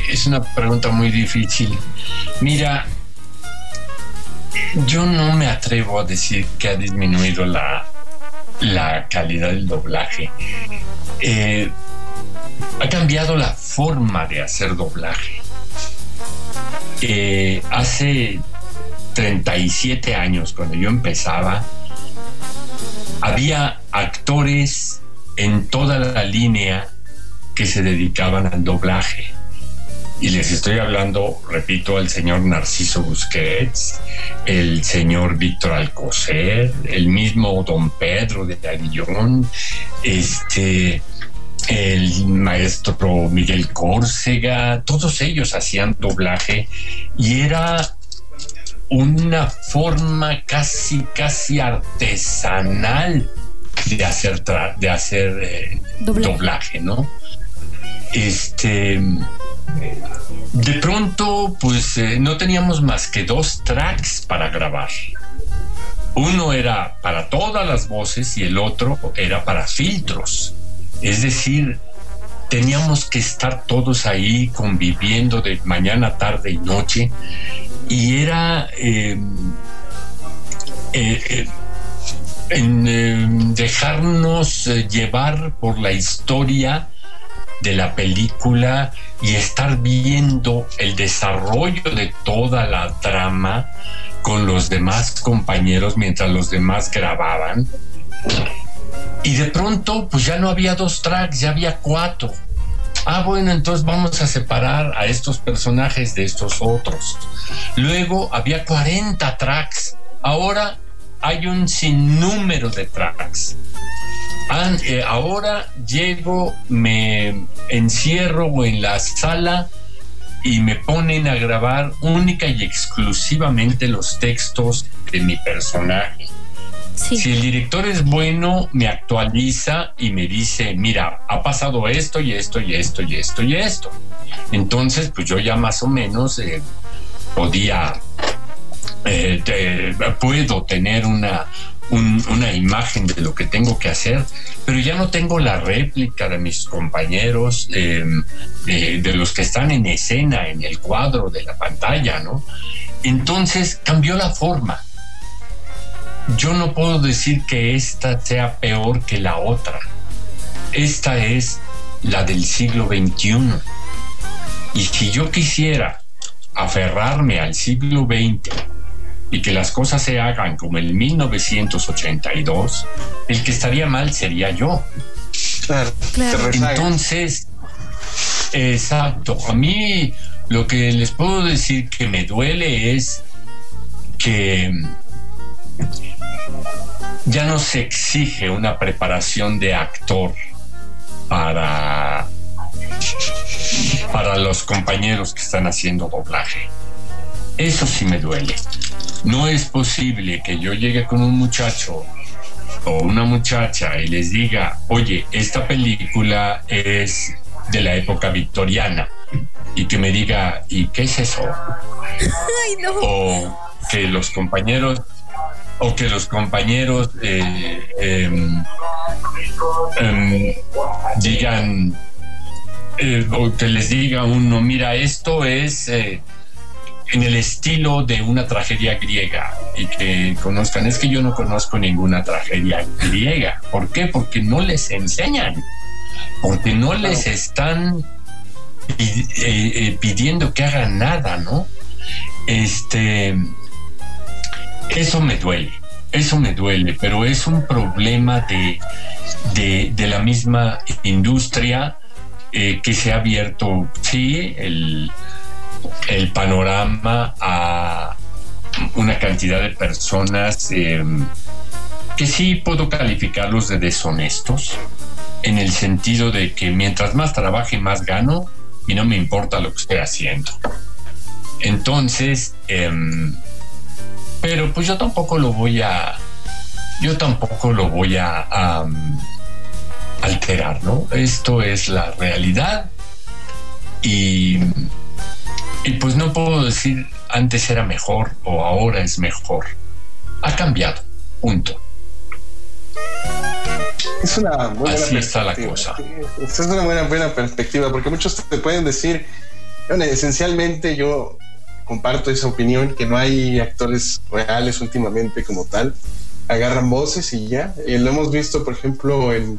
Es una pregunta muy difícil. Mira, yo no me atrevo a decir que ha disminuido la, la calidad del doblaje. Eh, ha cambiado la forma de hacer doblaje. Eh, hace 37 años, cuando yo empezaba, había actores en toda la línea que se dedicaban al doblaje. Y les estoy hablando, repito, el señor Narciso Busquets, el señor Víctor Alcocer, el mismo don Pedro de Aguillón, este, el maestro Miguel Córcega, todos ellos hacían doblaje y era una forma casi, casi artesanal de hacer, de hacer eh, Doblaje. doblaje, ¿no? Este, de pronto, pues eh, no teníamos más que dos tracks para grabar. Uno era para todas las voces y el otro era para filtros. Es decir, teníamos que estar todos ahí conviviendo de mañana, tarde y noche. Y era eh, eh, en dejarnos llevar por la historia de la película y estar viendo el desarrollo de toda la trama con los demás compañeros mientras los demás grababan. Y de pronto, pues ya no había dos tracks, ya había cuatro. Ah, bueno, entonces vamos a separar a estos personajes de estos otros. Luego había 40 tracks. Ahora hay un sinnúmero de tracks. Ah, eh, ahora llego, me encierro en la sala y me ponen a grabar única y exclusivamente los textos de mi personaje. Sí. Si el director es bueno, me actualiza y me dice, mira, ha pasado esto y esto y esto y esto y esto. Entonces, pues yo ya más o menos eh, podía, eh, te- puedo tener una, un- una imagen de lo que tengo que hacer, pero ya no tengo la réplica de mis compañeros, eh, eh, de los que están en escena, en el cuadro de la pantalla, ¿no? Entonces cambió la forma yo no puedo decir que esta sea peor que la otra. Esta es la del siglo XXI. Y si yo quisiera aferrarme al siglo XX y que las cosas se hagan como en 1982, el que estaría mal sería yo. Claro, Claro. Entonces, exacto. A mí lo que les puedo decir que me duele es que ya no se exige una preparación de actor para para los compañeros que están haciendo doblaje. Eso sí me duele. No es posible que yo llegue con un muchacho o una muchacha y les diga, oye, esta película es de la época victoriana y que me diga, ¿y qué es eso? Ay, no. O, que los compañeros o que los compañeros eh, em, em, digan eh, o que les diga uno, mira, esto es eh, en el estilo de una tragedia griega y que conozcan, es que yo no conozco ninguna tragedia griega. ¿Por qué? Porque no les enseñan, porque no les están pidiendo que hagan nada, ¿no? Este, eso me duele, eso me duele, pero es un problema de, de, la misma industria eh, que se ha abierto, sí, el, el, panorama a una cantidad de personas eh, que sí puedo calificarlos de deshonestos, en el sentido de que mientras más trabaje, más gano y no me importa lo que esté haciendo. Entonces, em, pero pues yo tampoco lo voy a, yo tampoco lo voy a, alterar, ¿no? Esto es la realidad y, y pues no puedo decir antes era mejor o ahora es mejor. Ha cambiado, punto. Es una buena Así está la cosa. Es una buena, buena perspectiva, porque muchos te pueden decir, bueno, esencialmente yo comparto esa opinión, que no hay actores reales últimamente como tal. Agarran voces y ya. Y lo hemos visto, por ejemplo, en,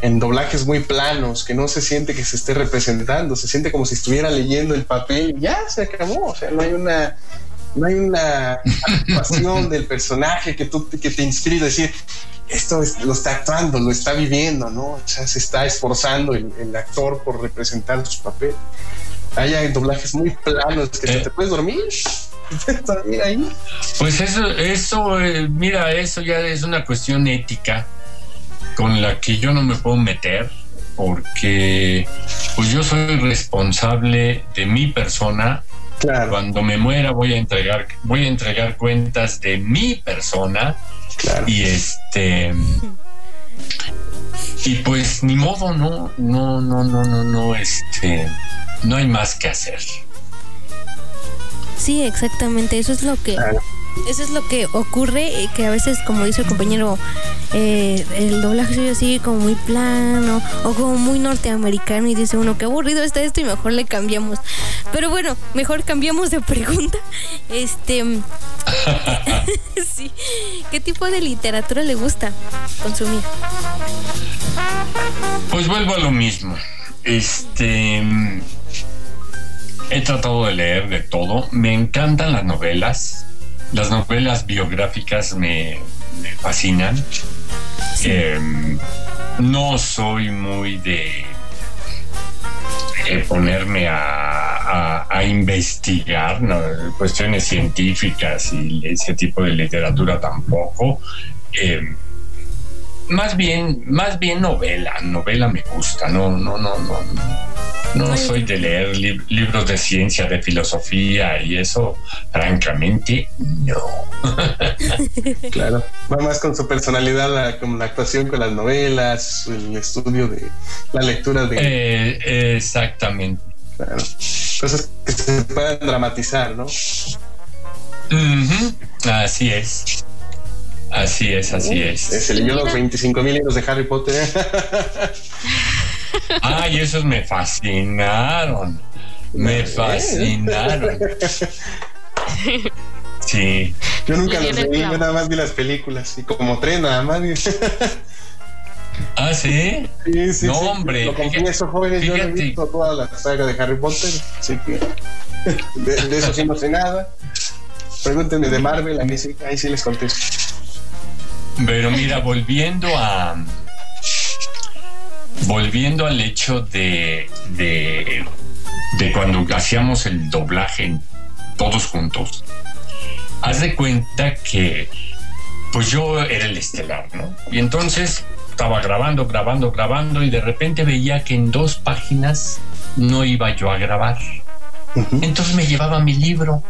en doblajes muy planos, que no se siente que se esté representando, se siente como si estuviera leyendo el papel y ya se acabó. O sea, no hay una no hay una actuación del personaje que, tú, que te inspire a decir, esto lo está actuando, lo está viviendo, ¿no? O sea, se está esforzando el, el actor por representar su papel hay doblajes muy planos que te puedes dormir. dormir ahí. Pues eso, eso, eh, mira, eso ya es una cuestión ética con la que yo no me puedo meter porque pues yo soy responsable de mi persona. Claro. Cuando me muera voy a entregar, voy a entregar cuentas de mi persona. Y este y pues ni modo, no, no, no, no, no, no, este no hay más que hacer. Sí, exactamente, eso es lo que... Eso es lo que ocurre, eh, que a veces, como dice el compañero, eh, el doblaje es así como muy plano o como muy norteamericano y dice uno, qué aburrido está esto y mejor le cambiamos. Pero bueno, mejor cambiamos de pregunta. Este... sí. ¿Qué tipo de literatura le gusta consumir? Pues vuelvo a lo mismo. Este He tratado de leer de todo. Me encantan las novelas. Las novelas biográficas me, fascinan. Em, no soy muy de ponerme a, investigar cuestiones científicas y ese tipo de literatura tampoco. Em, más bien, más bien novela, novela me gusta, no, no, no, no. No soy de leer libros de ciencia, de filosofía y eso, francamente, no. claro, va más con su personalidad, la, con la actuación con las novelas, el estudio de la lectura de... Eh, exactamente. Claro. Cosas que se puedan dramatizar, ¿no? Así es. Así es, así es. Se leyó los 25 mil libros de Harry Potter. Ay, esos me fascinaron. Me fascinaron. Sí. Yo nunca los leí, yo nada más vi las películas. Y como tres nada más. ¿Ah, sí? Sí, sí. No, hombre. Lo confieso, jóvenes, yo he visto toda la saga de Harry Potter. Así que de, eso sí no sé nada. Pregúntenme de Marvel, a mí sí, ahí sí les contesto. Pero mira, volviendo a volviendo al hecho de, de, cuando hacíamos el doblaje todos juntos, haz de cuenta que pues yo era el estelar, ¿no? Y entonces estaba grabando, grabando, grabando y de repente veía que en dos páginas no iba yo a grabar. Entonces me llevaba mi libro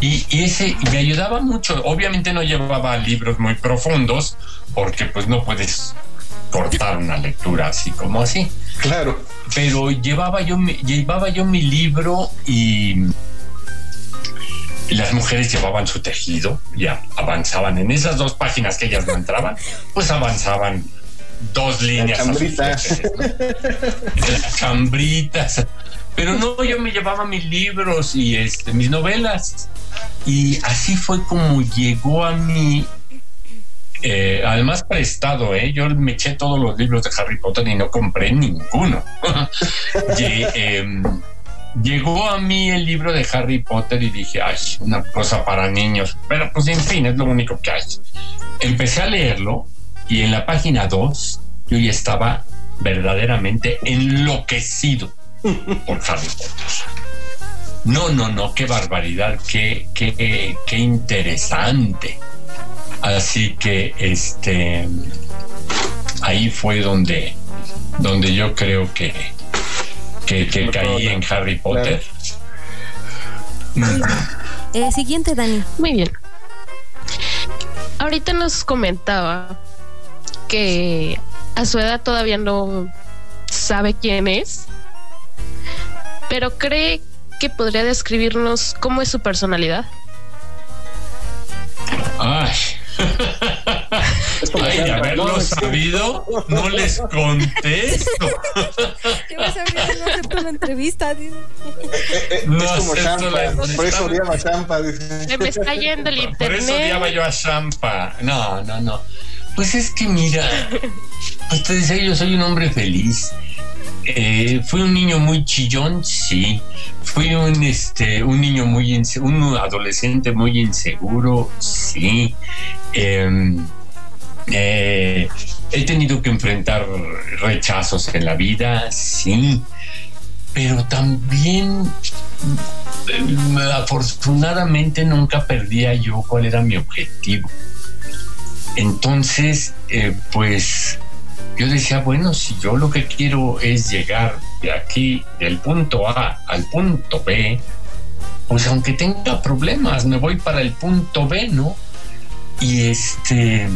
y, y, ese me ayudaba mucho. Obviamente no llevaba libros muy profundos porque pues no puedes cortar una lectura así como así. Claro. Pero llevaba yo, llevaba yo mi libro y, las mujeres llevaban su tejido, ya avanzaban en esas dos páginas que ellas no entraban, pues avanzaban dos líneas. chambritas. chambritas. Pero no, yo me llevaba mis libros y este, mis novelas. Y así fue como llegó a mí, eh, además prestado, ¿eh? yo me eché todos los libros de Harry Potter y no compré ninguno. em, llegó a mí el libro de Harry Potter y dije, ay, una cosa para niños. Pero pues en fin, es lo único que hay. Empecé a leerlo y en la página 2 yo ya estaba verdaderamente enloquecido por Harry Potter. No, no, no, qué barbaridad, qué, qué, qué interesante. Así que este ahí fue donde, donde yo creo que, que, que caí en Harry Potter. Eh, siguiente, Dani. Muy bien. Ahorita nos comentaba que a su edad todavía no sabe quién es, pero cree que podría describirnos cómo es su personalidad. Ay. Ay, de haberlo sabido, no les contesto. Yo me sabía que no acepto la entrevista. dice. No es como Champa, por eso odiaba a Champa. dice. Se me está yendo el Por eso odiaba internet. yo a Champa. No, no, no. Pues es que mira, pues te decía, yo soy un hombre feliz. Eh, fui un niño muy chillón, sí. Fui un este un niño muy un adolescente muy inseguro, sí. Em, eh, he tenido que enfrentar rechazos en la vida, sí. Pero también eh, afortunadamente nunca perdía yo cuál era mi objetivo. Entonces, eh, pues yo decía, bueno, si yo lo que quiero es llegar de aquí, del punto A al punto B, pues aunque tenga problemas, me voy para el punto B, ¿no? Y este...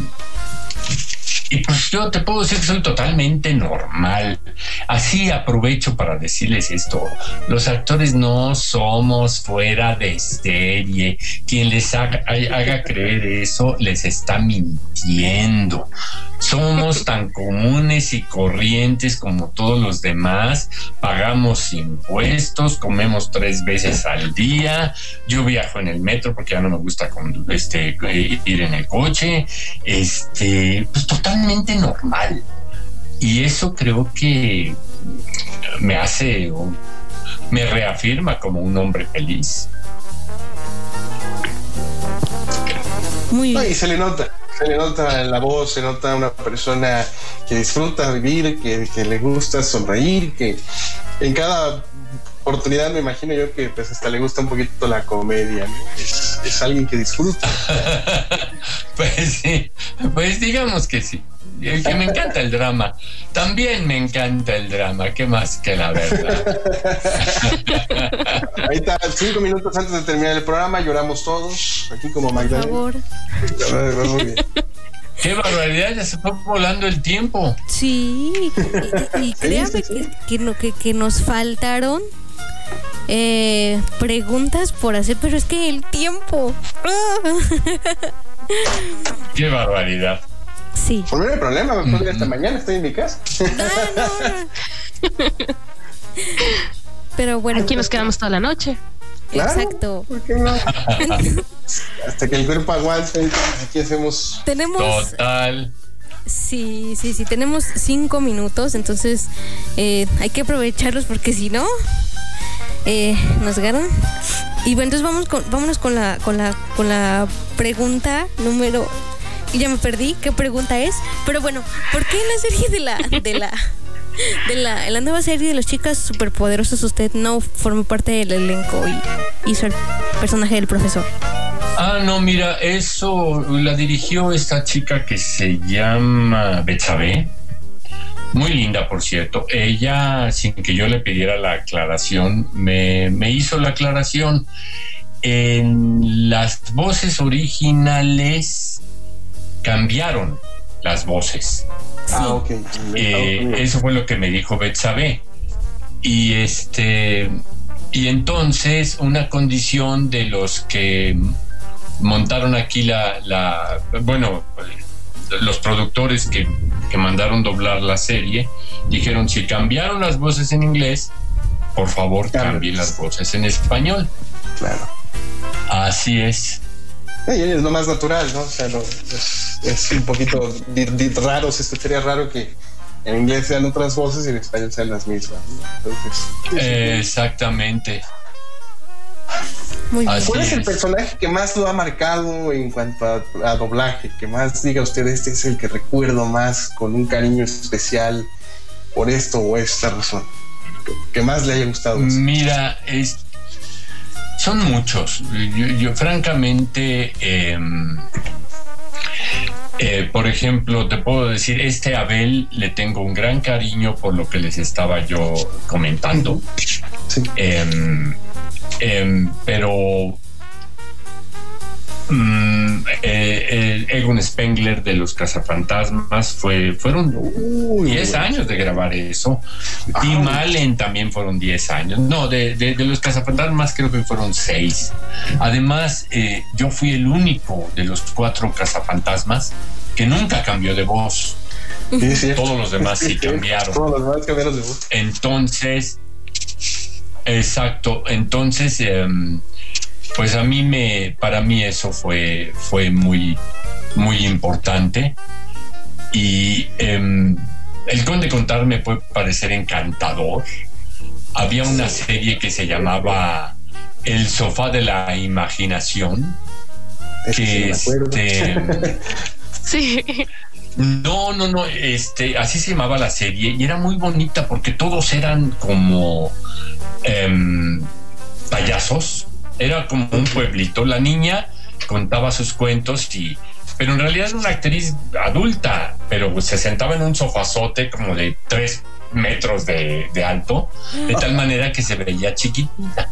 Y pues yo te puedo decir que soy totalmente normal. Así aprovecho para decirles esto. Los actores no somos fuera de serie. Quien les haga, haga creer eso les está mintiendo. Somos tan comunes y corrientes como todos los demás. Pagamos impuestos, comemos tres veces al día. Yo viajo en el metro porque ya no me gusta con, este, eh, ir en el coche. Este, pues totalmente normal. Y eso creo que me hace, me reafirma como un hombre feliz. Muy bien. y se le nota, se le nota en la voz, se nota una persona que disfruta vivir, que, que le gusta sonreír, que en cada oportunidad me imagino yo que pues hasta le gusta un poquito la comedia, ¿no? es, es alguien que disfruta. Pues sí, pues digamos que sí. El que me encanta el drama. También me encanta el drama. ¿Qué más que la verdad? Ahí está, cinco minutos antes de terminar el programa, lloramos todos, aquí como Por Magdalena. favor. Muy bien. Qué barbaridad, ya se fue volando el tiempo. Sí. Y, y- y créame que, que, no- que- que nos faltaron eh, preguntas por hacer, pero es que el tiempo. Qué barbaridad. Sí. Pues no hay problema, me puedo ir hasta mañana, estoy en mi casa. Pero bueno. Aquí nos quedamos toda la noche. Claro, Exacto. ¿por qué no? Hasta que el cuerpo aguante, aquí hacemos Tenemos. Total. Sí, sí, sí, tenemos cinco minutos, entonces eh, hay que aprovecharlos porque si no, eh, nos ganan. Y bueno, entonces vamos con, vámonos con la, con la, con la pregunta número. Ya me perdí, ¿qué pregunta es? Pero bueno, ¿por qué en la serie de la, de la, de la, en la nueva serie de las chicas superpoderosas usted no formó parte del elenco y hizo el personaje del profesor? Ah, no, mira, eso la dirigió esta chica que se llama Betsabe. Muy linda, por cierto. Ella, sin que yo le pidiera la aclaración, me, me hizo la aclaración. En las voces originales cambiaron las voces. Ah, ok. Eh, eso fue lo que me dijo Betsabe. Y este Y entonces una condición de los que montaron aquí la, la bueno, los productores que, que, mandaron doblar la serie, dijeron, si cambiaron las voces en inglés, por favor cambien las voces en español. Claro. Así es. Es lo más natural, ¿no? O sea, es, un poquito raro, se escucharía raro que en inglés sean otras voces y en español sean las mismas. Exactamente. ¿Cuál es, el personaje que más lo ha marcado en cuanto a, doblaje? Que más diga usted, este es el que recuerdo más con un cariño especial por esto o esta razón. Que, más le haya gustado. Mira, es, son muchos. Yo, francamente, em, eh, por ejemplo, te puedo decir, este Abel le tengo un gran cariño por lo que les estaba yo comentando. Em, em, pero Mm, eh, Egon Spengler de los Cazafantasmas fue, fueron 10 años de grabar eso. Tim Allen también fueron 10 años. No, de, de, los Cazafantasmas creo que fueron 6. Además, eh, yo fui el único de los cuatro Cazafantasmas que nunca cambió de voz. Todos los demás sí cambiaron. Todos los demás cambiaron de voz. Entonces, exacto. Entonces, em, pues a mí me, para mí eso fue, fue muy, muy importante. Y em, el Conde Contar me puede parecer encantador. Había una serie que se llamaba El Sofá de la Imaginación. que este, sí. No, no, no, este, así se llamaba la serie y era muy bonita porque todos eran como em, payasos era como un pueblito. La niña contaba sus cuentos y pero en realidad era una actriz adulta, pero se sentaba en un sofazote como de tres metros de, alto, de tal manera que se veía chiquitita.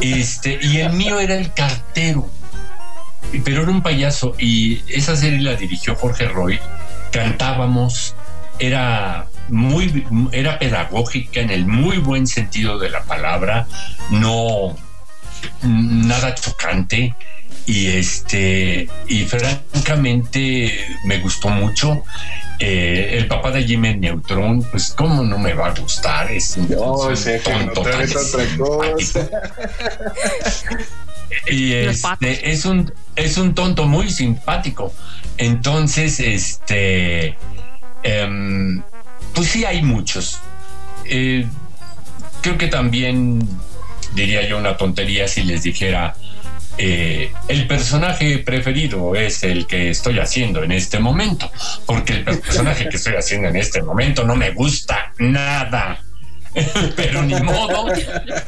Este, y el mío era el cartero, pero era un payaso. Y esa serie la dirigió Jorge Roy. Cantábamos, era muy, era pedagógica en el muy buen sentido de la palabra, no nada chocante. Y este y francamente me gustó mucho. Eh, el papá de Jimmy Neutron pues cómo no me va a gustar es un tonto y este es un es un tonto muy simpático. Entonces este em, pues sí hay muchos. Eh, creo que también diría yo una tontería si les dijera, eh, el personaje preferido es el que estoy haciendo en este momento, porque el personaje que estoy haciendo en este momento no me gusta nada. Pero ni modo,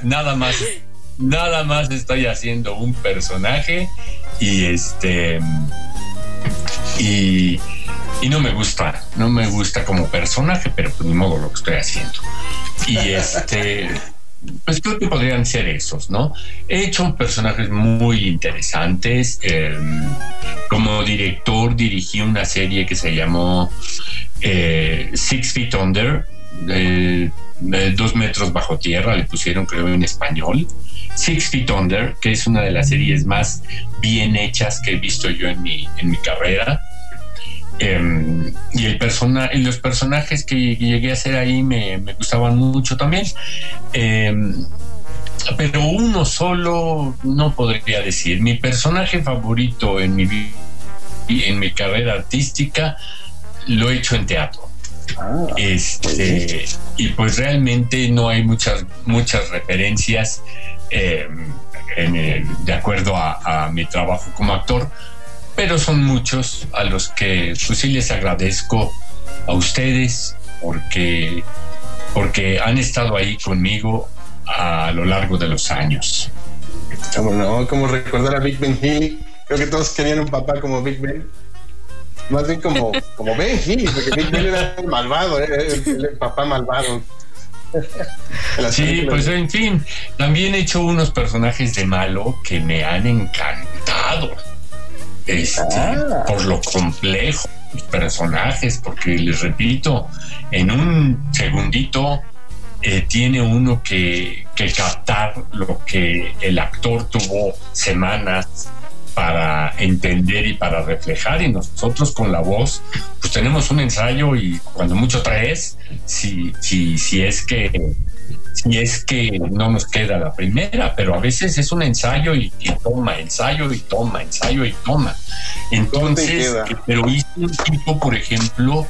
nada más, nada más estoy haciendo un personaje y este y, y no me gusta, no me gusta como personaje, pero pues ni modo lo que estoy haciendo. Y este pues creo que podrían ser esos, ¿no? He hecho personajes muy interesantes. Em, como director dirigí una serie que se llamó eh, Six Feet Under, dos metros bajo tierra, le pusieron creo en español. Six Feet Under, que es una de las series más bien hechas que he visto yo en mi, en mi carrera. Em, y el persona, los personajes que llegué a ser ahí me, gustaban mucho también. Em, pero uno solo no podría decir. Mi personaje favorito en mi, en mi carrera artística lo he hecho en teatro. Ah, este, y pues realmente no hay muchas, muchas referencias em, de acuerdo a mi trabajo como actor pero son muchos a los que pues sí les agradezco a ustedes porque, porque han estado ahí conmigo a lo largo de los años. Como no, como recordar a Big Ben Healy. Creo que todos querían un papá como Big Ben. Más bien como, como Ben Healy, porque Big Ben era el malvado, el, el papá malvado. Sí, pues en fin, también he hecho unos personajes de malo que me han encantado este, ah. por lo complejo los personajes, porque les repito, en un segundito eh, tiene uno que, que captar lo que el actor tuvo semanas para entender y para reflejar y nosotros con la voz pues tenemos un ensayo y cuando mucho traes si, si, si es que si es que no nos queda la primera, pero a veces es un ensayo y, toma, ensayo y toma, ensayo y toma. Entonces, pero hice un tipo, por ejemplo,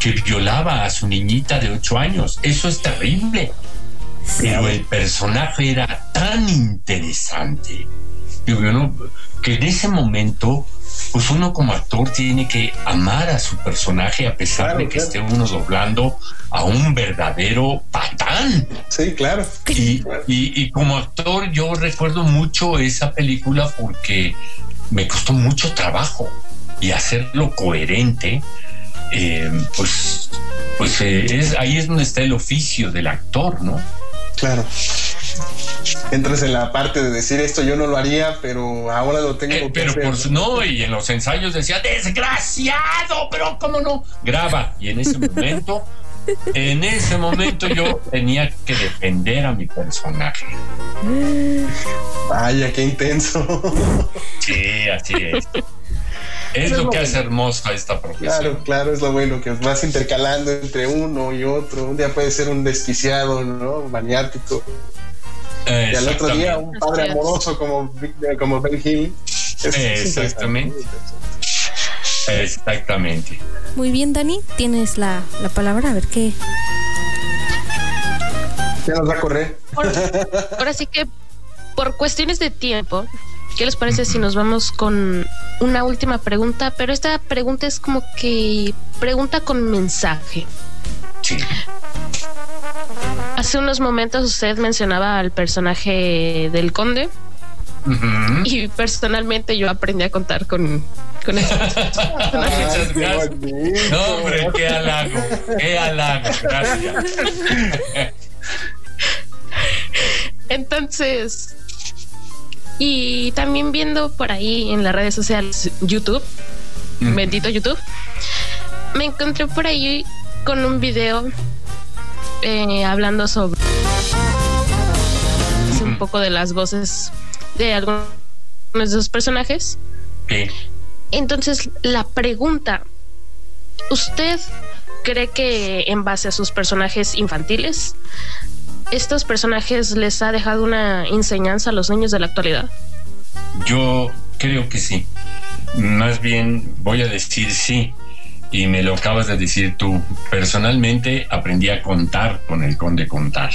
que violaba a su niñita de ocho años. Eso es terrible. Pero el personaje era tan interesante que en ese momento pues uno como actor tiene que amar a su personaje a pesar de que esté uno doblando a un verdadero patán. Sí, claro. Y, como actor yo recuerdo mucho esa película porque me costó mucho trabajo y hacerlo coherente, eh, pues, pues eh, es, ahí es donde está el oficio del actor, ¿no? Claro entras en la parte de decir esto yo no lo haría, pero ahora lo tengo eh, pero Por no, y en los ensayos decía, desgraciado, pero cómo no, graba. Y en ese momento, en ese momento yo tenía que defender a mi personaje. Vaya, qué intenso. Sí, así es. Es lo, que hace hermosa esta profesión. Claro, claro, es lo bueno, que vas intercalando entre uno y otro. Un día puede ser un desquiciado, ¿no? Maniático. Y al otro día un padre amoroso como, como Ben Hill. Exactamente. Exactamente. Muy bien, Dani, tienes la, la palabra, a ver qué. Ya nos va a correr. ahora sí que, por cuestiones de tiempo, ¿qué les parece si nos vamos con una última pregunta? Pero esta pregunta es como que pregunta con mensaje. Sí. Hace unos momentos usted mencionaba al personaje del conde. Y personalmente yo aprendí a contar con, con ese No, hombre, qué halago, qué halago, gracias. Entonces, y también viendo por ahí en las redes sociales YouTube, bendito YouTube, me encontré por ahí con un video eh, hablando sobre un poco de las voces de algunos de esos personajes. Entonces, la pregunta, ¿usted cree que en base a sus personajes infantiles, estos personajes les ha dejado una enseñanza a los niños de la actualidad? Yo creo que sí. Más bien voy a decir sí y me lo acabas de decir tú. Personalmente aprendí a contar con el conde contar.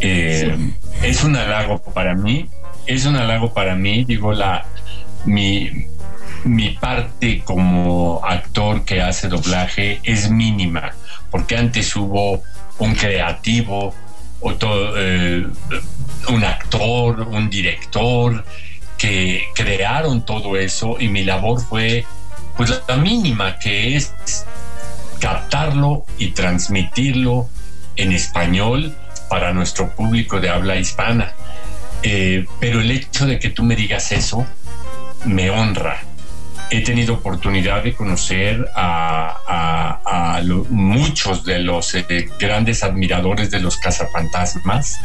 Eh, es un halago para mí, es un halago para mí, digo, la, mi, mi parte como actor que hace doblaje es mínima, porque antes hubo un creativo, eh, un actor, un director, que crearon todo eso y mi labor fue pues la mínima que es captarlo y transmitirlo en español para nuestro público de habla hispana. Eh, pero el hecho de que tú me digas eso me honra. He tenido oportunidad de conocer a, muchos de los eh, grandes admiradores de los cazafantasmas.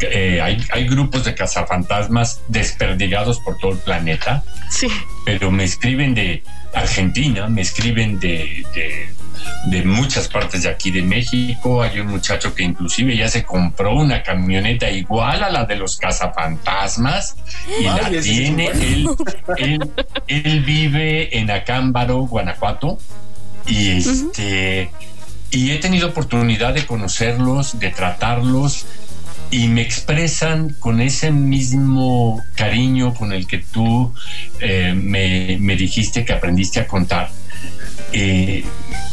Eh, hay, hay, grupos de cazafantasmas desperdigados por todo el planeta, sí. pero me escriben de, Argentina, me escriben de, de, muchas partes de aquí de México. Hay un muchacho que inclusive ya se compró una camioneta igual a la de los cazafantasmas y la tiene. Él, él, vive en Acámbaro, Guanajuato. Y este. Y he tenido oportunidad de conocerlos, de tratarlos, y me expresan con ese mismo cariño con el que tú eh, me, dijiste que aprendiste a contar. Eh,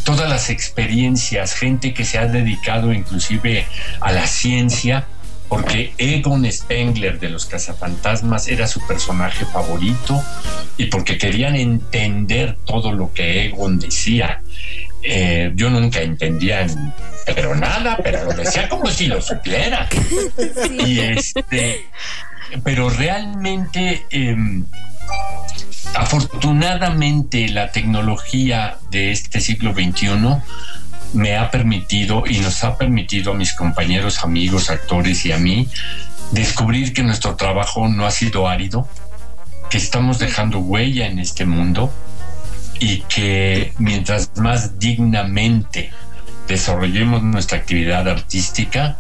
todas las experiencias, gente que se ha dedicado inclusive a la ciencia, porque Egon Spengler de los cazafantasmas era su personaje favorito y porque querían entender todo lo que Egon decía. Eh, yo nunca entendía, pero nada, pero lo decía como si lo supiera. Y este, pero realmente, em, afortunadamente, la tecnología de este siglo XXI me ha permitido y nos ha permitido a mis compañeros, amigos, actores y a mí descubrir que nuestro trabajo no ha sido árido, que estamos dejando huella en este mundo y que mientras más dignamente desarrollemos nuestra actividad artística,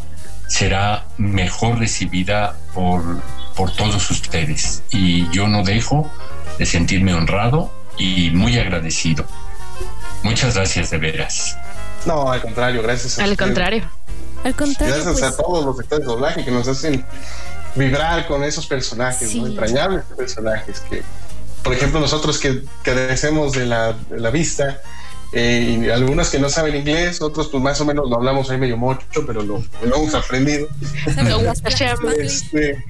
será mejor recibida por, por todos ustedes. Y yo no dejo de sentirme honrado y muy agradecido. Muchas gracias de veras. No, al contrario, gracias a Al contrario. Al contrario. Gracias a pues. todos los actores de doblaje que nos hacen vibrar con esos personajes, entrañables personajes que, por ejemplo, nosotros que carecemos de la, de la vista, eh, y algunos que no saben inglés, otros pues más o menos lo hablamos ahí medio mucho, pero lo, lo hemos aprendido. este,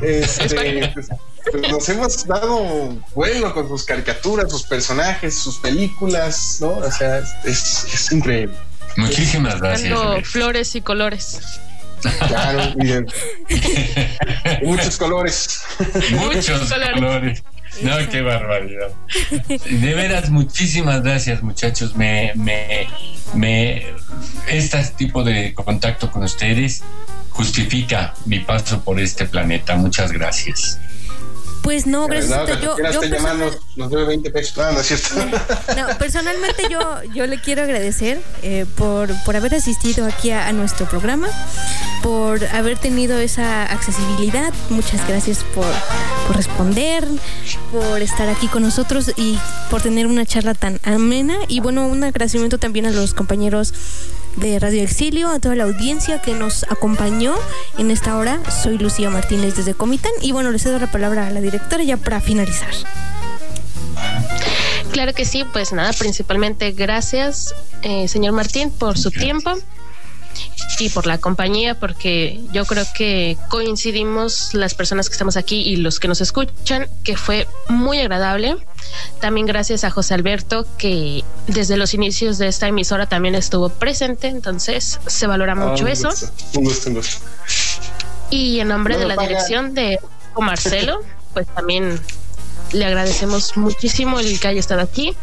este, pues, pues, nos hemos dado vuelo con sus caricaturas, sus personajes, sus películas, ¿no? O sea, es, es increíble. Muchísimas gracias. Flores y colores. Claro, bien. muchos colores. Muchos colores. No, qué barbaridad. De veras, muchísimas gracias, muchachos. Me, me, me, este tipo de contacto con ustedes justifica mi paso por este planeta. Muchas gracias. Pues no, gracias. a yo, yo nos debe 20 pesos. No, no es cierto. No, personalmente yo, yo le quiero agradecer eh, por, por haber asistido aquí a, nuestro programa, por haber tenido esa accesibilidad. Muchas gracias por, por responder, por estar aquí con nosotros y por tener una charla tan amena. Y bueno, un agradecimiento también a los compañeros de Radio Exilio, a toda la audiencia que nos acompañó en esta hora. Soy Lucía Martínez desde Comitán y bueno, les cedo la palabra a la directora ya para finalizar. Claro que sí, pues nada, principalmente gracias, eh, señor Martín, por su tiempo y por la compañía, porque yo creo que coincidimos las personas que estamos aquí y los que nos escuchan, que fue muy agradable. También gracias a José Alberto, que desde los inicios de esta emisora también estuvo presente, entonces se valora ah, mucho eso. Un gusto, un gusto. Y en nombre de la dirección de Marcelo, pues también le agradecemos muchísimo el que haya estado aquí.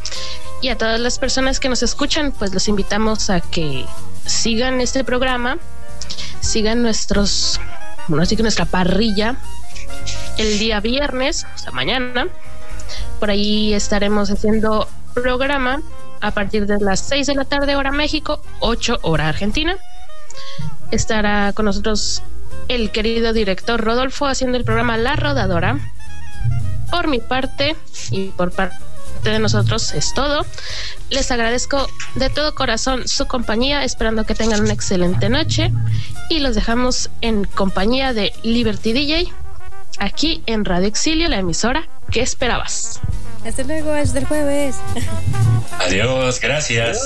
Y a todas las personas que nos escuchan, pues los invitamos a que sigan este programa, sigan nuestros, bueno, así que nuestra parrilla el día viernes, o mañana. Por ahí estaremos haciendo programa a partir de las 6 de la tarde hora México, 8 hora Argentina. Estará con nosotros el querido director Rodolfo haciendo el programa La Rodadora. Por mi parte y por parte de nosotros es todo. Les agradezco de todo corazón su compañía, esperando que tengan una excelente noche y los dejamos en compañía de Liberty DJ aquí en Radio Exilio, la emisora que esperabas. Hasta luego, hasta el jueves. Adiós, gracias.